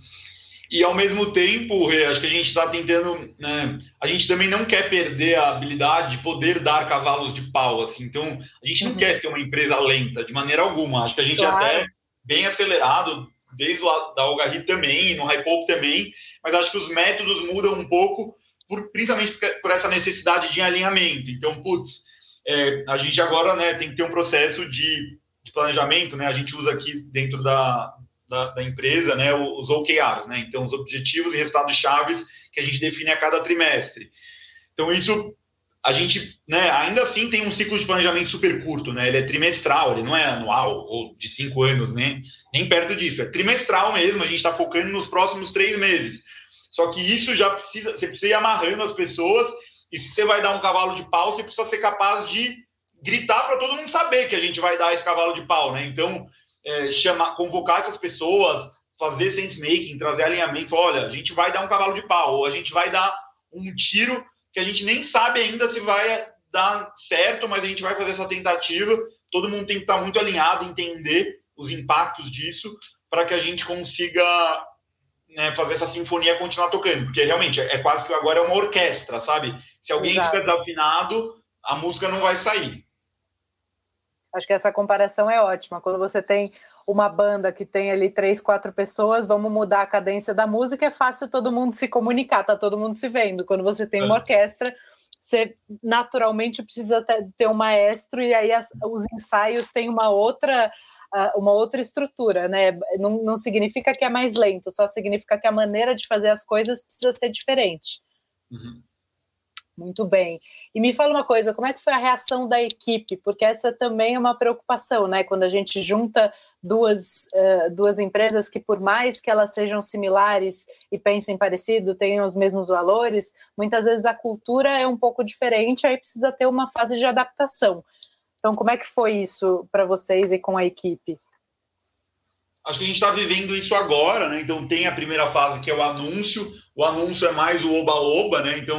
E ao mesmo tempo, acho que a gente está tentando, né? A gente também não quer perder a habilidade de poder dar cavalos de pau, assim. Então, a gente não uhum. quer ser uma empresa lenta de maneira alguma. Acho que a gente claro. é até bem acelerado, desde o da Algarri também, no Hypope também, mas acho que os métodos mudam um pouco, por, principalmente por essa necessidade de alinhamento. Então, putz, é, a gente agora né, tem que ter um processo de, de planejamento, né? A gente usa aqui dentro da, da, da, empresa, né, os OKRs, né, então os objetivos e resultados chaves que a gente define a cada trimestre. Então isso a gente, né, ainda assim tem um ciclo de planejamento super curto, né, ele é trimestral, ele não é anual ou de cinco anos, nem, nem perto disso, é trimestral mesmo, a gente está focando nos próximos três meses. Só que isso já precisa, você precisa ir amarrando as pessoas e se você vai dar um cavalo de pau, você precisa ser capaz de gritar para todo mundo saber que a gente vai dar esse cavalo de pau, né? Então, é, chamar, convocar essas pessoas, fazer sense making, trazer alinhamento. Olha, a gente vai dar um cavalo de pau, ou a gente vai dar um tiro que a gente nem sabe ainda se vai dar certo, mas a gente vai fazer essa tentativa. Todo mundo tem que estar muito alinhado, entender os impactos disso, para que a gente consiga né, fazer essa sinfonia continuar tocando, porque realmente é quase que agora é uma orquestra, sabe? Se alguém Exato. fica desafinado, a música não vai sair. Acho que essa comparação é ótima. Quando você tem uma banda que tem ali três, quatro pessoas, vamos mudar a cadência da música, é fácil todo mundo se comunicar, tá todo mundo se vendo. Quando você tem uma é. orquestra, você naturalmente precisa ter um maestro e aí as, os ensaios têm uma outra uma outra estrutura, né? Não, não significa que é mais lento, só significa que a maneira de fazer as coisas precisa ser diferente. Uhum. Muito bem. E me fala uma coisa, como é que foi a reação da equipe? Porque essa também é uma preocupação, né? Quando a gente junta duas, uh, duas empresas que, por mais que elas sejam similares e pensem parecido, tenham os mesmos valores, muitas vezes a cultura é um pouco diferente, aí precisa ter uma fase de adaptação. Então, como é que foi isso para vocês e com a equipe? Acho que a gente está vivendo isso agora, né? Então tem a primeira fase que é o anúncio. O anúncio é mais o oba-oba, né? Então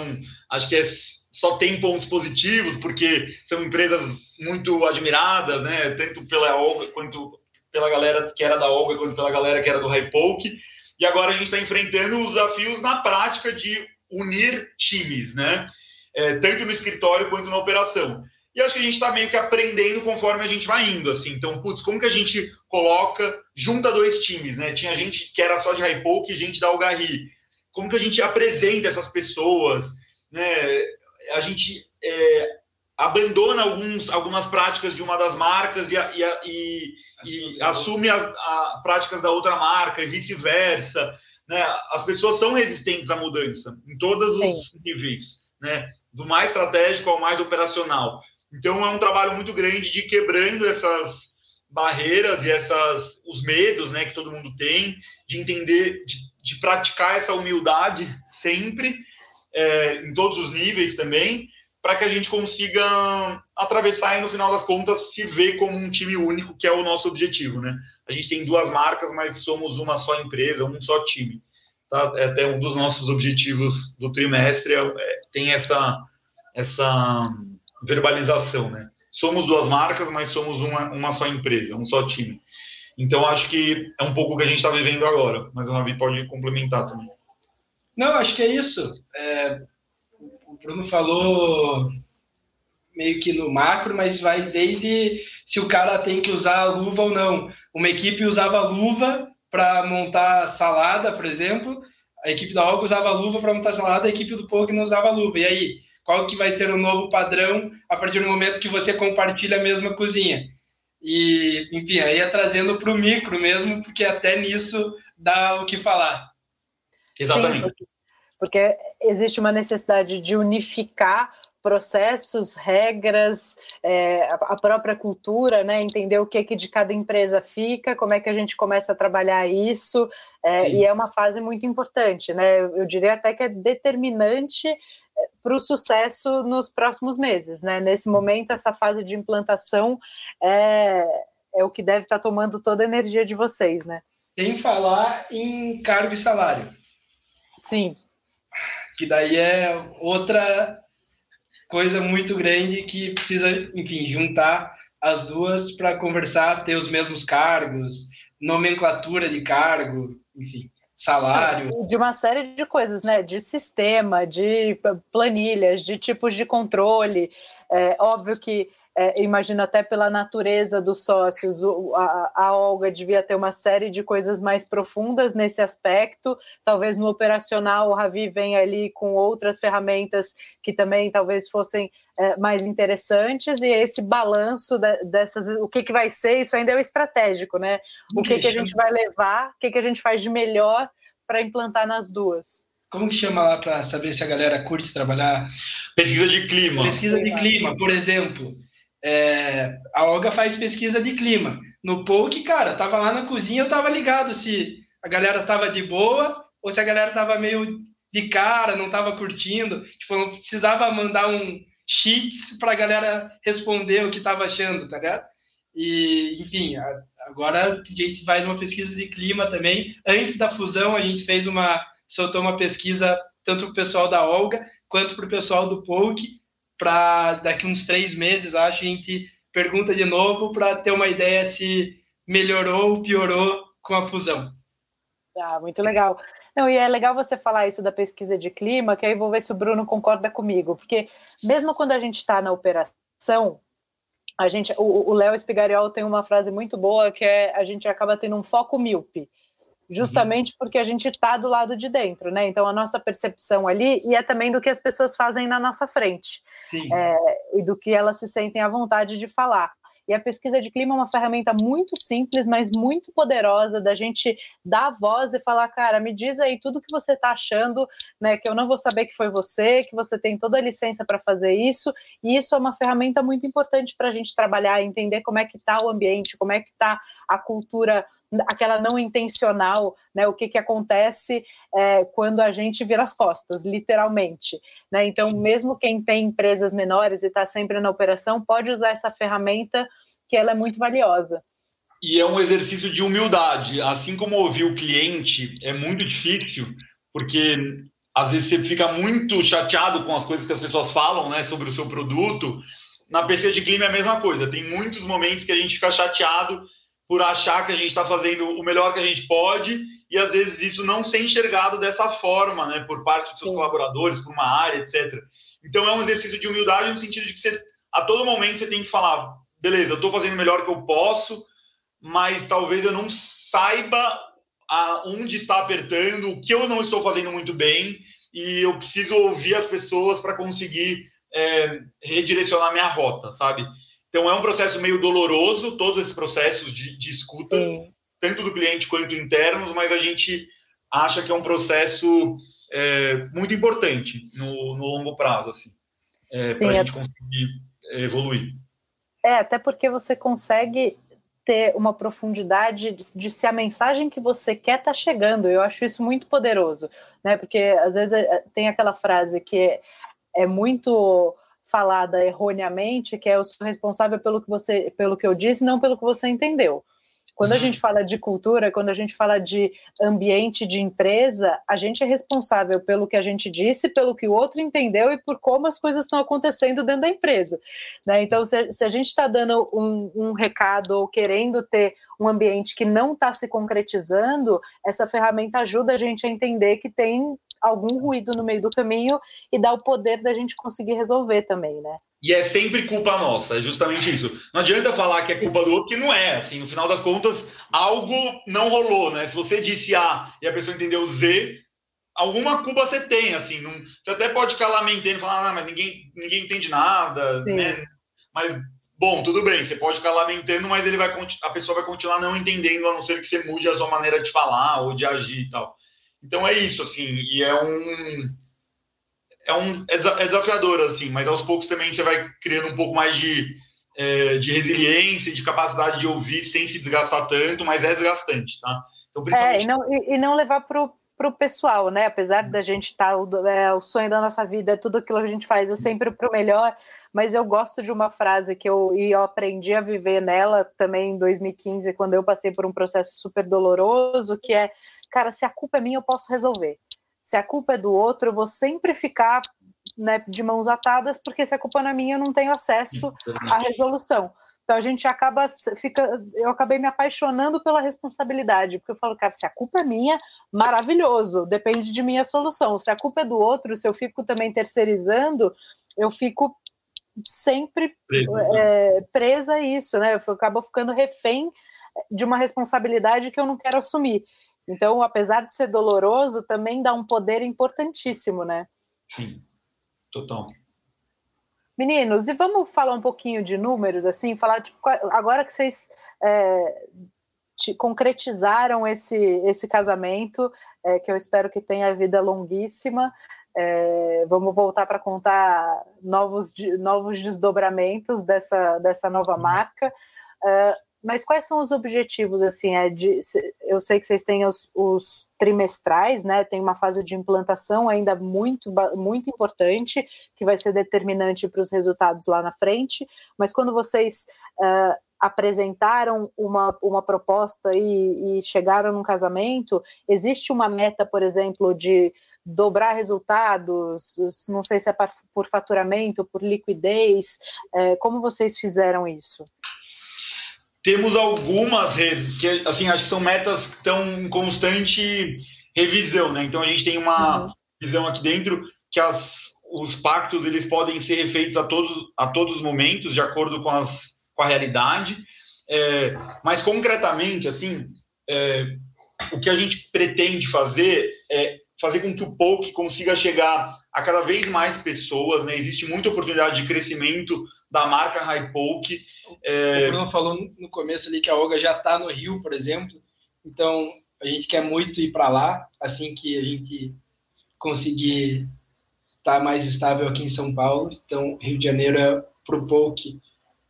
acho que é, só tem pontos positivos, porque são empresas muito admiradas, né? Tanto pela Olga quanto pela galera que era da Olga, quanto pela galera que era do Hypoke. E agora a gente está enfrentando os desafios na prática de unir times, né? É, tanto no escritório quanto na operação. E acho que a gente está meio que aprendendo conforme a gente vai indo, assim. Então, putz, como que a gente coloca, junta dois times, né? Tinha gente que era só de Hypoke e gente da Algarri. Como que a gente apresenta essas pessoas? Né, a gente é, abandona alguns, algumas práticas de uma das marcas e, e, e, e assume as a, práticas da outra marca e vice-versa. Né? As pessoas são resistentes à mudança em todos Sim. os níveis, né? do mais estratégico ao mais operacional. Então é um trabalho muito grande de quebrando essas barreiras e essas os medos, né, que todo mundo tem, de entender, de, de praticar essa humildade sempre é, em todos os níveis também, para que a gente consiga atravessar e no final das contas se ver como um time único, que é o nosso objetivo, né? A gente tem duas marcas, mas somos uma só empresa, um só time. Tá? É até um dos nossos objetivos do trimestre é, é, tem essa essa verbalização, né? Somos duas marcas, mas somos uma, uma só empresa, um só time. Então acho que é um pouco o que a gente está vivendo agora, mas o Ravi pode complementar também. Não, acho que é isso. É, o Bruno falou meio que no macro, mas vai desde se o cara tem que usar a luva ou não. Uma equipe usava luva para montar salada, por exemplo, a equipe da Olga usava luva para montar salada, a equipe do Pog não usava luva. E aí, qual que vai ser o novo padrão a partir do momento que você compartilha a mesma cozinha? E, enfim, aí é trazendo para o micro mesmo, porque até nisso dá o que falar. Exatamente. Sim, porque existe uma necessidade de unificar processos, regras, é, a própria cultura, né? Entender o que, que de cada empresa fica, como é que a gente começa a trabalhar isso, é, e é uma fase muito importante, né? Eu, eu diria até que é determinante é, para o sucesso nos próximos meses, né? Nesse momento, essa fase de implantação é, é o que deve estar tá tomando toda a energia de vocês, né? Sem falar em cargo e salário. Sim. Que daí é outra coisa muito grande que precisa, enfim, juntar as duas para conversar, ter os mesmos cargos, nomenclatura de cargo, enfim, salário. De uma série de coisas, né? De sistema, de planilhas, de tipos de controle. É óbvio que é, imagino até pela natureza dos sócios, o, a, a, Olga devia ter uma série de coisas mais profundas nesse aspecto. Talvez no operacional o Ravi venha ali com outras ferramentas que também talvez fossem é, mais interessantes, e esse balanço de, dessas, o que, que vai ser, isso ainda é o estratégico, né? O que, que a gente vai levar, o que, que a gente faz de melhor para implantar nas duas. Como que chama lá para saber se a galera curte trabalhar? Pesquisa de clima. Pesquisa de clima, por exemplo. É, a Olga faz pesquisa de clima. No Poke, cara, tava lá na cozinha, eu tava ligado se a galera tava de boa ou se a galera tava meio de cara, não tava curtindo. Tipo, não precisava mandar um cheats pra galera responder o que tava achando, tá ligado? E, enfim, agora a gente faz uma pesquisa de clima também. Antes da fusão, a gente fez uma, soltou uma pesquisa tanto para o pessoal da Olga quanto para o pessoal do Poke para daqui uns três meses, acho, a gente pergunta de novo para ter uma ideia se melhorou ou piorou com a fusão. Ah, muito legal. Não, e é legal você falar isso da pesquisa de clima, que aí vou ver se o Bruno concorda comigo, porque mesmo quando a gente está na operação, a gente, o Léo Espigariol tem uma frase muito boa que é a gente acaba tendo um foco míope justamente uhum. porque a gente está do lado de dentro, né? Então a nossa percepção ali e é também do que as pessoas fazem na nossa frente é, e do que elas se sentem à vontade de falar. E a pesquisa de clima é uma ferramenta muito simples, mas muito poderosa da gente dar voz e falar, cara, me diz aí tudo que você está achando, né? Que eu não vou saber que foi você, que você tem toda a licença para fazer isso. E isso é uma ferramenta muito importante para a gente trabalhar, entender como é que está o ambiente, como é que está a cultura aquela não intencional, né? O que, que acontece é, quando a gente vira as costas, literalmente. Né? Então, mesmo quem tem empresas menores e está sempre na operação, pode usar essa ferramenta que ela é muito valiosa. E é um exercício de humildade. Assim como ouvir o cliente é muito difícil, porque às vezes você fica muito chateado com as coisas que as pessoas falam né, sobre o seu produto. Na pesquisa de clima é a mesma coisa. Tem muitos momentos que a gente fica chateado por achar que a gente está fazendo o melhor que a gente pode e às vezes isso não ser enxergado dessa forma, né, por parte dos seus Sim. colaboradores, por uma área, etc. Então é um exercício de humildade no sentido de que você, a todo momento você tem que falar, beleza, eu estou fazendo o melhor que eu posso, mas talvez eu não saiba onde está apertando, o que eu não estou fazendo muito bem e eu preciso ouvir as pessoas para conseguir é, redirecionar minha rota, sabe? Então é um processo meio doloroso, todos esses processos de, de escuta, Sim. tanto do cliente quanto internos, mas a gente acha que é um processo é, muito importante no, no, longo prazo, assim, é, para a gente conseguir evoluir. É, até porque você consegue ter uma profundidade de, de se a mensagem que você quer tá chegando. Eu acho isso muito poderoso, né? Porque às vezes é, tem aquela frase que é, é muito falada erroneamente, que é eu sou responsável pelo que você, pelo que eu disse, não pelo que você entendeu. Quando uhum. a gente fala de cultura, quando a gente fala de ambiente de empresa, a gente é responsável pelo que a gente disse, pelo que o outro entendeu e por como as coisas estão acontecendo dentro da empresa. Né? Então, se, se, a gente está dando um, um recado ou querendo ter um ambiente que não está se concretizando, essa ferramenta ajuda a gente a entender que tem algum ruído no meio do caminho e dá o poder da gente conseguir resolver também, né? E é sempre culpa nossa, é justamente isso. Não adianta falar que é culpa do outro, que não é. Assim, no final das contas, algo não rolou, né? Se você disse A e a pessoa entendeu Z, alguma culpa você tem, assim. Não, você até pode ficar lamentando e falar, ah, mas ninguém, ninguém entende nada, Sim. né? Mas, bom, tudo bem, você pode ficar lamentando, mas ele vai, a pessoa vai continuar não entendendo, a não ser que você mude a sua maneira de falar ou de agir e tal. Então é isso, assim, e é um. É, um, é, é desafiador, assim, mas aos poucos também você vai criando um pouco mais de, é, de resiliência, de capacidade de ouvir sem se desgastar tanto, mas é desgastante, tá? Então, principalmente... É, e não, e, e não levar pro, para o pessoal, né? Apesar da gente estar, tá, é, o sonho da nossa vida, tudo aquilo que a gente faz é sempre para o melhor, mas eu gosto de uma frase que eu, e eu aprendi a viver nela também em 2015, quando eu passei por um processo super doloroso, que é, cara, se a culpa é minha, eu posso resolver. Se a culpa é do outro, eu vou sempre ficar né, de mãos atadas, porque se a culpa não é minha, eu não tenho acesso à resolução. Então a gente acaba fica, eu acabei me apaixonando pela responsabilidade, porque eu falo, cara, se a culpa é minha, maravilhoso, depende de minha solução. Se a culpa é do outro, se eu fico também terceirizando, eu fico sempre presa, é, presa a isso, né? Eu acabo ficando refém de uma responsabilidade que eu não quero assumir. Então, apesar de ser doloroso, também dá um poder importantíssimo, né? Sim, total. Meninos, e vamos falar um pouquinho de números, assim, falar, tipo, agora que vocês é, concretizaram esse, esse casamento, é, que eu espero que tenha vida longuíssima, é, vamos voltar para contar novos, novos desdobramentos dessa, dessa nova uhum. marca. Mas quais são os objetivos? Assim, é de, eu sei que vocês têm os, os, trimestrais, né? Tem uma fase de implantação ainda muito, muito importante, que vai ser determinante para os resultados lá na frente. Mas quando vocês uh, apresentaram uma, uma proposta e, e chegaram num casamento, existe uma meta, por exemplo, de dobrar resultados, não sei se é por faturamento, por liquidez, é, como vocês fizeram isso? Temos algumas, que assim, acho que são metas que estão em constante revisão, né? Então a gente tem uma uhum. visão aqui dentro que as, os pactos eles podem ser refeitos a todos, a todos os momentos, de acordo com, as, com a realidade. É, mas concretamente, assim, é, o que a gente pretende fazer é fazer com que o Poke consiga chegar a cada vez mais pessoas, né? Existe muita oportunidade de crescimento da marca High Poke. É... O Bruno falou no começo ali que a Olga já está no Rio, por exemplo, então a gente quer muito ir para lá, assim que a gente conseguir estar tá mais estável aqui em São Paulo. Então, Rio de Janeiro é, para o Poke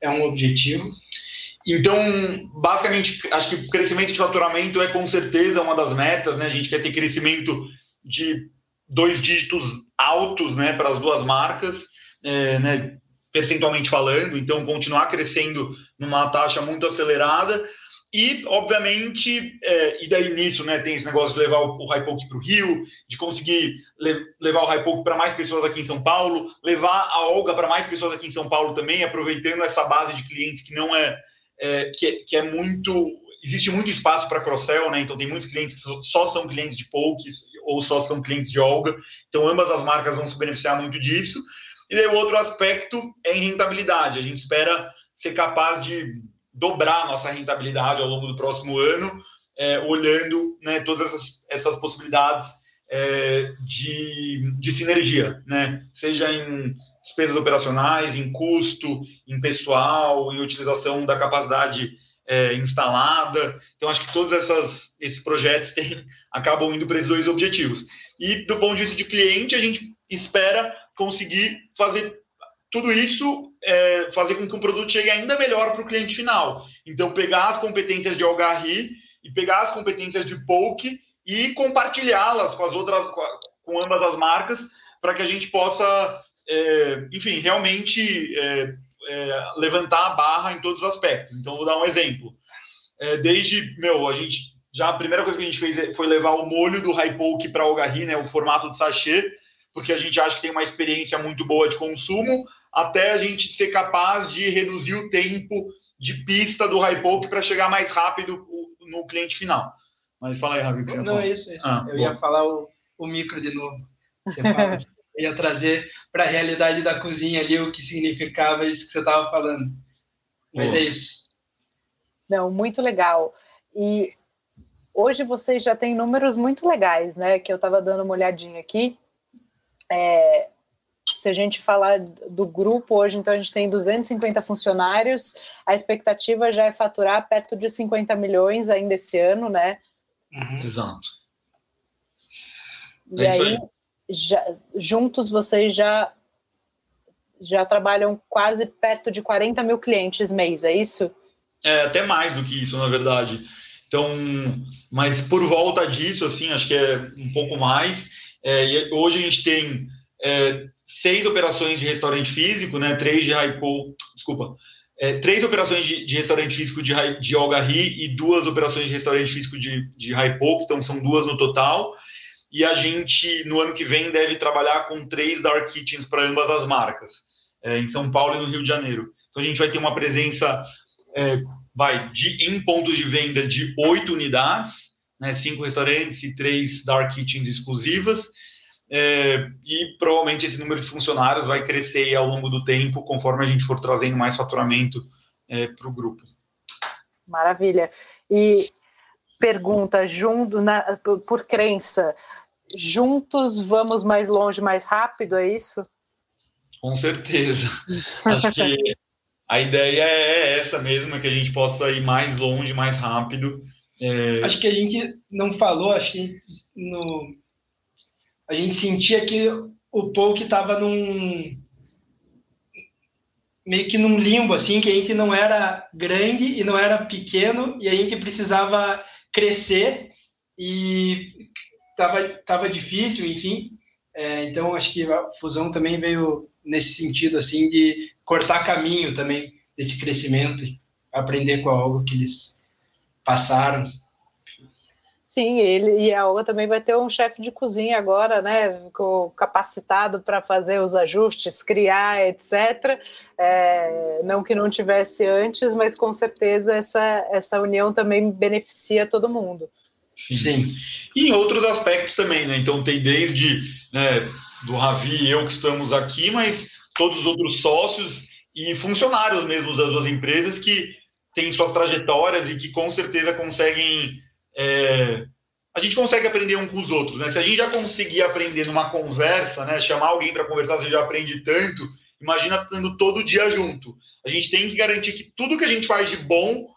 é um objetivo. Então, basicamente, acho que o crescimento de faturamento é com certeza uma das metas, né? A gente quer ter crescimento de dois dígitos altos né, para as duas marcas, é, né, percentualmente falando, então continuar crescendo numa taxa muito acelerada. E, obviamente, é, e daí nisso né, tem esse negócio de levar o, Hypoke para o Rio, de conseguir le levar o Hypoke para mais pessoas aqui em São Paulo, levar a Olga para mais pessoas aqui em São Paulo também, aproveitando essa base de clientes que não é, é que, é, que é muito existe muito espaço para cross-sell, né? Então tem muitos clientes que só são clientes de Poke ou só são clientes de Olga. Então ambas as marcas vão se beneficiar muito disso. E daí o outro aspecto é em rentabilidade. A gente espera ser capaz de dobrar nossa rentabilidade ao longo do próximo ano, é, olhando né, todas essas, essas possibilidades é, de, de sinergia, né? Seja em despesas operacionais, em custo, em pessoal, em utilização da capacidade é, instalada. Então, acho que todos essas, esses projetos (laughs) têm, acabam indo para esses dois objetivos. E do ponto de vista de cliente, a gente espera conseguir fazer tudo isso, é, fazer com que o produto chegue ainda melhor para o cliente final. Então, pegar as competências de Algarri e pegar as competências de Poke e compartilhá-las com as outras, com, ambas as marcas, para que a gente possa, é, enfim, realmente é, é, levantar a barra em todos os aspectos. Então, vou dar um exemplo. É, desde, meu, a gente já a primeira coisa que a gente fez foi levar o molho do high poke para o Algarri, né, o formato de sachê, porque a gente acha que tem uma experiência muito boa de consumo, até a gente ser capaz de reduzir o tempo de pista do high poke para chegar mais rápido no cliente final. Mas fala aí, Ravi. Não, é isso, é isso. Ah, eu ia falar o, o micro de novo. Você fala. (laughs) ia trazer para a realidade da cozinha ali o que significava isso que você estava falando. Mas é isso. Não, muito legal. E hoje vocês já têm números muito legais, né? Que eu estava dando uma olhadinha aqui. É, se a gente falar do grupo hoje, então a gente tem 250 funcionários, a expectativa já é faturar perto de 50 milhões ainda esse ano, né? Uhum. Exato. E é aí, aí, já, juntos vocês já já trabalham quase perto de 40 mil clientes mês, é isso? É, até mais do que isso, na verdade. Então, mas por volta disso, assim, acho que é um pouco mais. É, hoje a gente tem é, seis operações de restaurante físico, né? Três de Raipo, desculpa, é, três operações de, de, restaurante físico de, de Algarri e duas operações de restaurante físico de, de Raipo, então são duas no total. E a gente, no ano que vem, deve trabalhar com três Dark Kitchens para ambas as marcas, é, em São Paulo e no Rio de Janeiro. Então a gente vai ter uma presença é, vai de, em pontos de venda de oito unidades, né, cinco restaurantes e três dark kitchens exclusivas, é, e provavelmente esse número de funcionários vai crescer ao longo do tempo, conforme a gente for trazendo mais faturamento é, para o grupo. Maravilha. E pergunta, junto, na, por, por crença, juntos vamos mais longe, mais rápido, é isso? Com certeza. (laughs) Acho que a ideia é essa mesmo, é que a gente possa ir mais longe, mais rápido. É... Acho que a gente não falou, acho que no... a gente sentia que o Poke estava num meio que num limbo, assim, que a gente não era grande e não era pequeno, e a gente precisava crescer, e estava tava difícil, enfim. É, então, acho que a fusão também veio nesse sentido, assim, de cortar caminho também desse crescimento, aprender com a Olga que eles passaram. Sim, ele e a Olga também vai ter um chefe de cozinha agora, né, capacitado para fazer os ajustes, criar, etc. É, não que não tivesse antes, mas com certeza essa, essa união também beneficia todo mundo. Sim. E em outros aspectos também, né? Então tem desde né, do Ravi e eu que estamos aqui, mas todos os outros sócios e funcionários mesmo das duas empresas que têm suas trajetórias e que com certeza conseguem. É, a gente consegue aprender um com os outros, né? Se a gente já conseguir aprender numa conversa, né? Chamar alguém para conversar, você já aprende tanto. Imagina estando todo dia junto. A gente tem que garantir que tudo que a gente faz de bom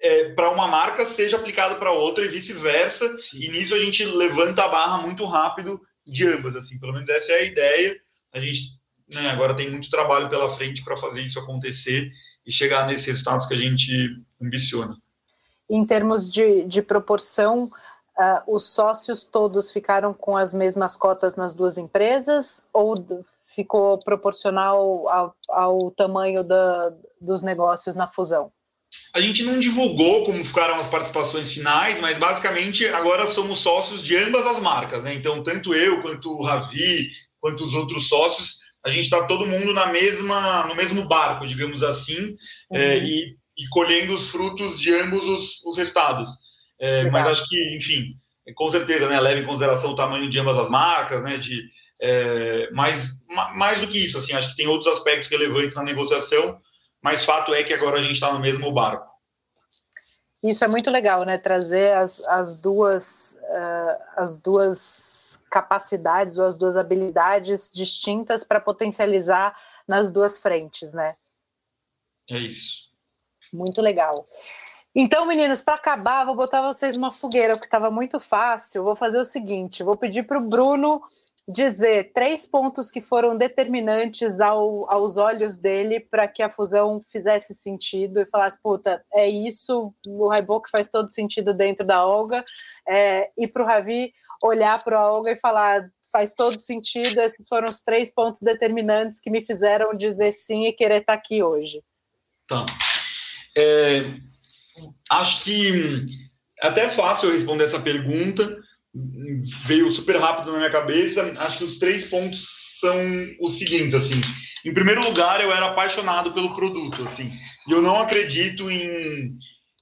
é, para uma marca seja aplicado para outra e vice-versa. E nisso a gente levanta a barra muito rápido de ambas, assim. Pelo menos essa é a ideia. A gente né, agora tem muito trabalho pela frente para fazer isso acontecer e chegar nesses resultados que a gente ambiciona. Em termos de, de proporção, uh, os sócios todos ficaram com as mesmas cotas nas duas empresas ou ficou proporcional ao, ao tamanho da, dos negócios na fusão? A gente não divulgou como ficaram as participações finais, mas basicamente agora somos sócios de ambas as marcas, né? Então, tanto eu quanto o Ravi, quanto os outros sócios, a gente está todo mundo na mesma, no mesmo barco, digamos assim, é, uhum. é, e, e, colhendo os frutos de ambos os, os resultados. É, mas acho que, enfim, com certeza, né, leva em consideração o tamanho de ambas as marcas, né, de, é, mas mais do que isso, assim, acho que tem outros aspectos relevantes na negociação, mas fato é que agora a gente está no mesmo barco. Isso é muito legal, né? Trazer as, as duas uh, as duas capacidades ou as duas habilidades distintas para potencializar nas duas frentes, né? É isso. Muito legal. Então, meninos, para acabar, vou botar vocês uma fogueira, porque estava muito fácil. Vou fazer o seguinte: vou pedir para o Bruno dizer três pontos que foram determinantes ao, aos olhos dele para que a fusão fizesse sentido e falasse, puta, é isso, o Raibok faz todo sentido dentro da Olga, é, e para o Ravi olhar para a Olga e falar, faz todo sentido, esses foram os três pontos determinantes que me fizeram dizer sim e querer estar tá aqui hoje. Tá. É, acho que é até fácil responder essa pergunta, veio super rápido na minha cabeça. Acho que os três pontos são os seguintes, assim. Em primeiro lugar, eu era apaixonado pelo produto, assim. E eu não acredito em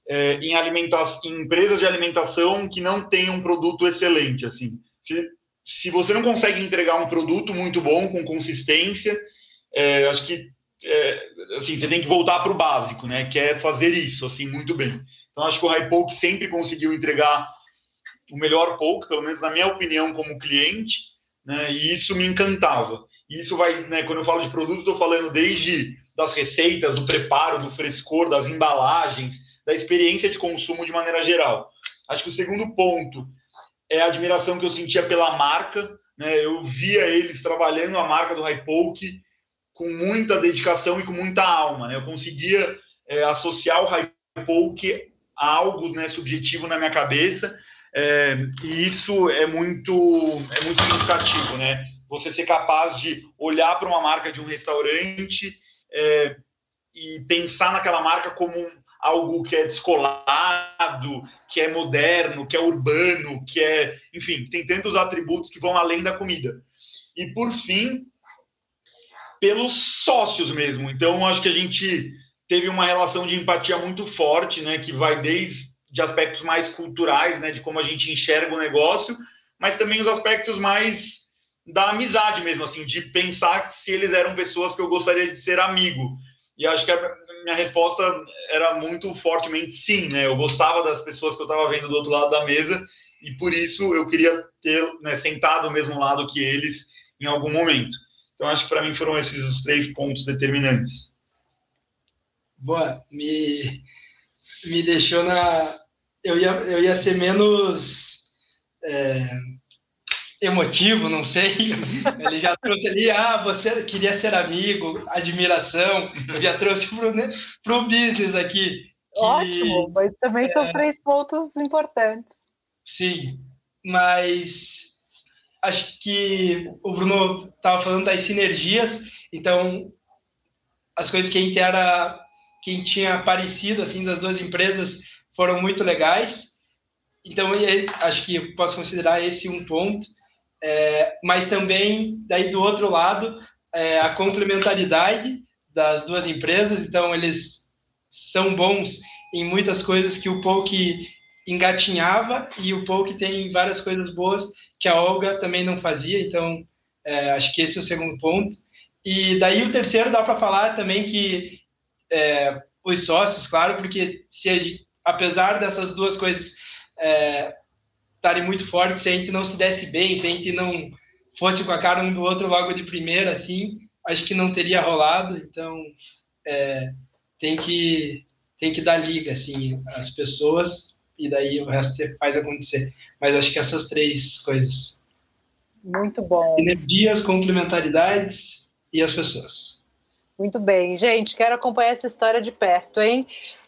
é, em, em empresas de alimentação que não tenham um produto excelente, assim. Se, se você não consegue entregar um produto muito bom, com consistência, é, acho que é, assim, você tem que voltar para o básico, né? Que é fazer isso, assim, muito bem. Então, acho que o Hypoke sempre conseguiu entregar o melhor pouco, pelo menos na minha opinião como cliente, né? E isso me encantava. E isso vai, né? Quando eu falo de produto, estou falando desde das receitas, do preparo, do frescor, das embalagens, da experiência de consumo de maneira geral. Acho que o segundo ponto é a admiração que eu sentia pela marca. Né? Eu via eles trabalhando a marca do Hypoke com muita dedicação e com muita alma. Né? Eu conseguia é, associar o Hypoke algo né, subjetivo na minha cabeça, é, e isso é muito, é muito significativo, né? Você ser capaz de olhar para uma marca de um restaurante é, e pensar naquela marca como algo que é descolado, que é moderno, que é urbano, que é, enfim, tem tantos atributos que vão além da comida. E por fim, pelos sócios mesmo. Então, acho que a gente teve uma relação de empatia muito forte, né, que vai desde de aspectos mais culturais, né, de como a gente enxerga o negócio, mas também os aspectos mais da amizade mesmo, assim, de pensar que se eles eram pessoas que eu gostaria de ser amigo. E acho que a minha resposta era muito fortemente sim, né? Eu gostava das pessoas que eu estava vendo do outro lado da mesa e por isso eu queria ter né, sentado ao mesmo lado que eles em algum momento. Então acho que para mim foram esses os três pontos determinantes. Boa, me me deixou na eu ia eu ia ser menos é emotivo, não sei. (laughs) Ele já trouxe ali, ah, você queria ser amigo, admiração. Eu já trouxe para o né, business aqui. Que, Ótimo, mas também é, são três pontos importantes. Sim, mas acho que o Bruno estava falando das sinergias, então as coisas que a gente era, quem tinha aparecido assim das duas empresas foram muito legais. Então, acho que posso considerar esse um ponto. É, mas também, daí do outro lado, é, a complementaridade das duas empresas. Então, eles são bons em muitas coisas que o Poke engatinhava e o Poke tem várias coisas boas que a Olga também não fazia. Então, é, acho que esse é o segundo ponto. E daí o terceiro dá para falar também que é, os sócios, claro, porque se apesar dessas duas coisas é, estarem muito fortes, se a gente não se desse bem, se a gente não fosse com a cara um do outro logo de primeira, assim, acho que não teria rolado. Então, é, tem que tem que dar liga, assim, as pessoas e daí o resto você faz acontecer. Mas acho que essas três coisas. Muito bom. Energias, complementaridades e as pessoas. Muito bem, gente, quero acompanhar essa história de perto, hein?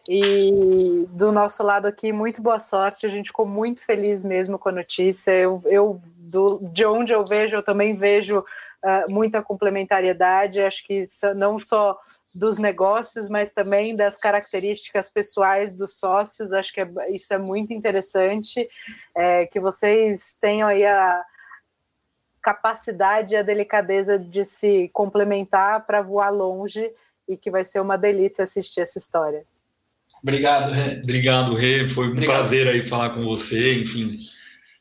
E do nosso lado aqui, muito boa sorte. A gente ficou muito feliz mesmo com a notícia. Eu, eu do, de onde eu vejo, eu também vejo uh, muita complementariedade. Acho que não só dos negócios, mas também das características pessoais dos sócios. Acho que é, isso é muito interessante. É, que vocês tenham aí a capacidade e a delicadeza de se complementar para voar longe e que vai ser uma delícia assistir essa história. Obrigado, Rê. Obrigado, Rê. Foi um Obrigado. prazer aí falar com você. Enfim,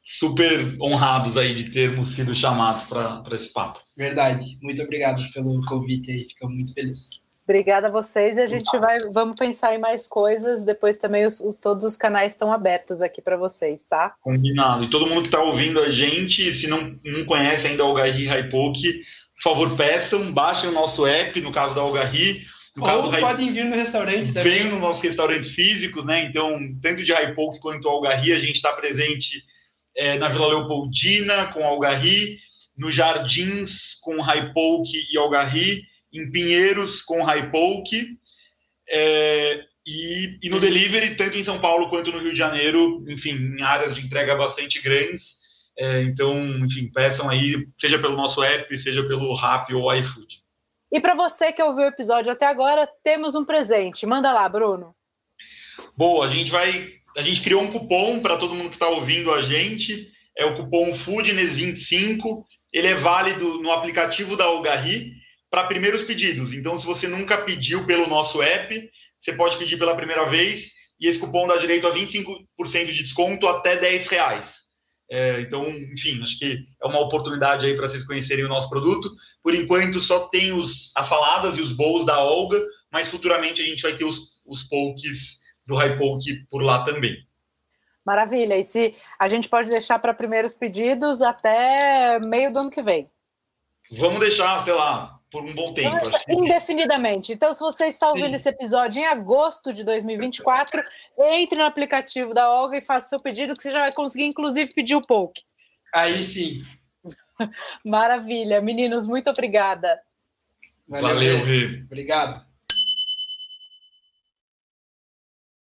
super honrados aí de termos sido chamados para esse papo. Verdade. Muito obrigado pelo convite aí. Fico muito feliz. Obrigada a vocês e a gente vai, vamos pensar em mais coisas. Depois também os, os todos os canais estão abertos aqui para vocês, tá? Combinado. E todo mundo que está ouvindo a gente, se não, não conhece ainda o Algarri Raipoke, por favor, peçam, baixem o nosso app, no caso da Algarri, no Ou podem vir no restaurante também. Vem nos nossos restaurantes físicos, né? Então, tanto de Raipoke quanto Algarri, a gente está presente é, na Vila Leopoldina com Algarri, no Jardins com Raipoke e Algarri, em Pinheiros com Raipoke, é, e, e no delivery, tanto em São Paulo quanto no Rio de Janeiro, enfim, em áreas de entrega bastante grandes. É, então, enfim, peçam aí, seja pelo nosso app, seja pelo Rap ou iFood. E para você que ouviu o episódio até agora, temos um presente. Manda lá, Bruno. Boa, a gente vai. A gente criou um cupom para todo mundo que está ouvindo a gente. É o cupom FoodNES25. Ele é válido no aplicativo da Algarri para primeiros pedidos. Então, se você nunca pediu pelo nosso app, você pode pedir pela primeira vez e esse cupom dá direito a 25% de desconto até 10 reais. É, então, enfim, acho que é uma oportunidade aí para vocês conhecerem o nosso produto. Por enquanto, só tem os, as saladas e os bowls da Olga, mas futuramente a gente vai ter os, os pokes do High Poke por lá também. Maravilha. E se a gente pode deixar para primeiros pedidos até meio do ano que vem? Vamos deixar, sei lá, por um bom tempo. Indefinidamente. Então, se você está ouvindo sim. esse episódio em agosto de 2024, entre no aplicativo da Olga e faça seu pedido, que você já vai conseguir, inclusive, pedir o poke. Aí sim. (laughs) Maravilha. Meninos, muito obrigada. Valeu, Valeu Obrigado.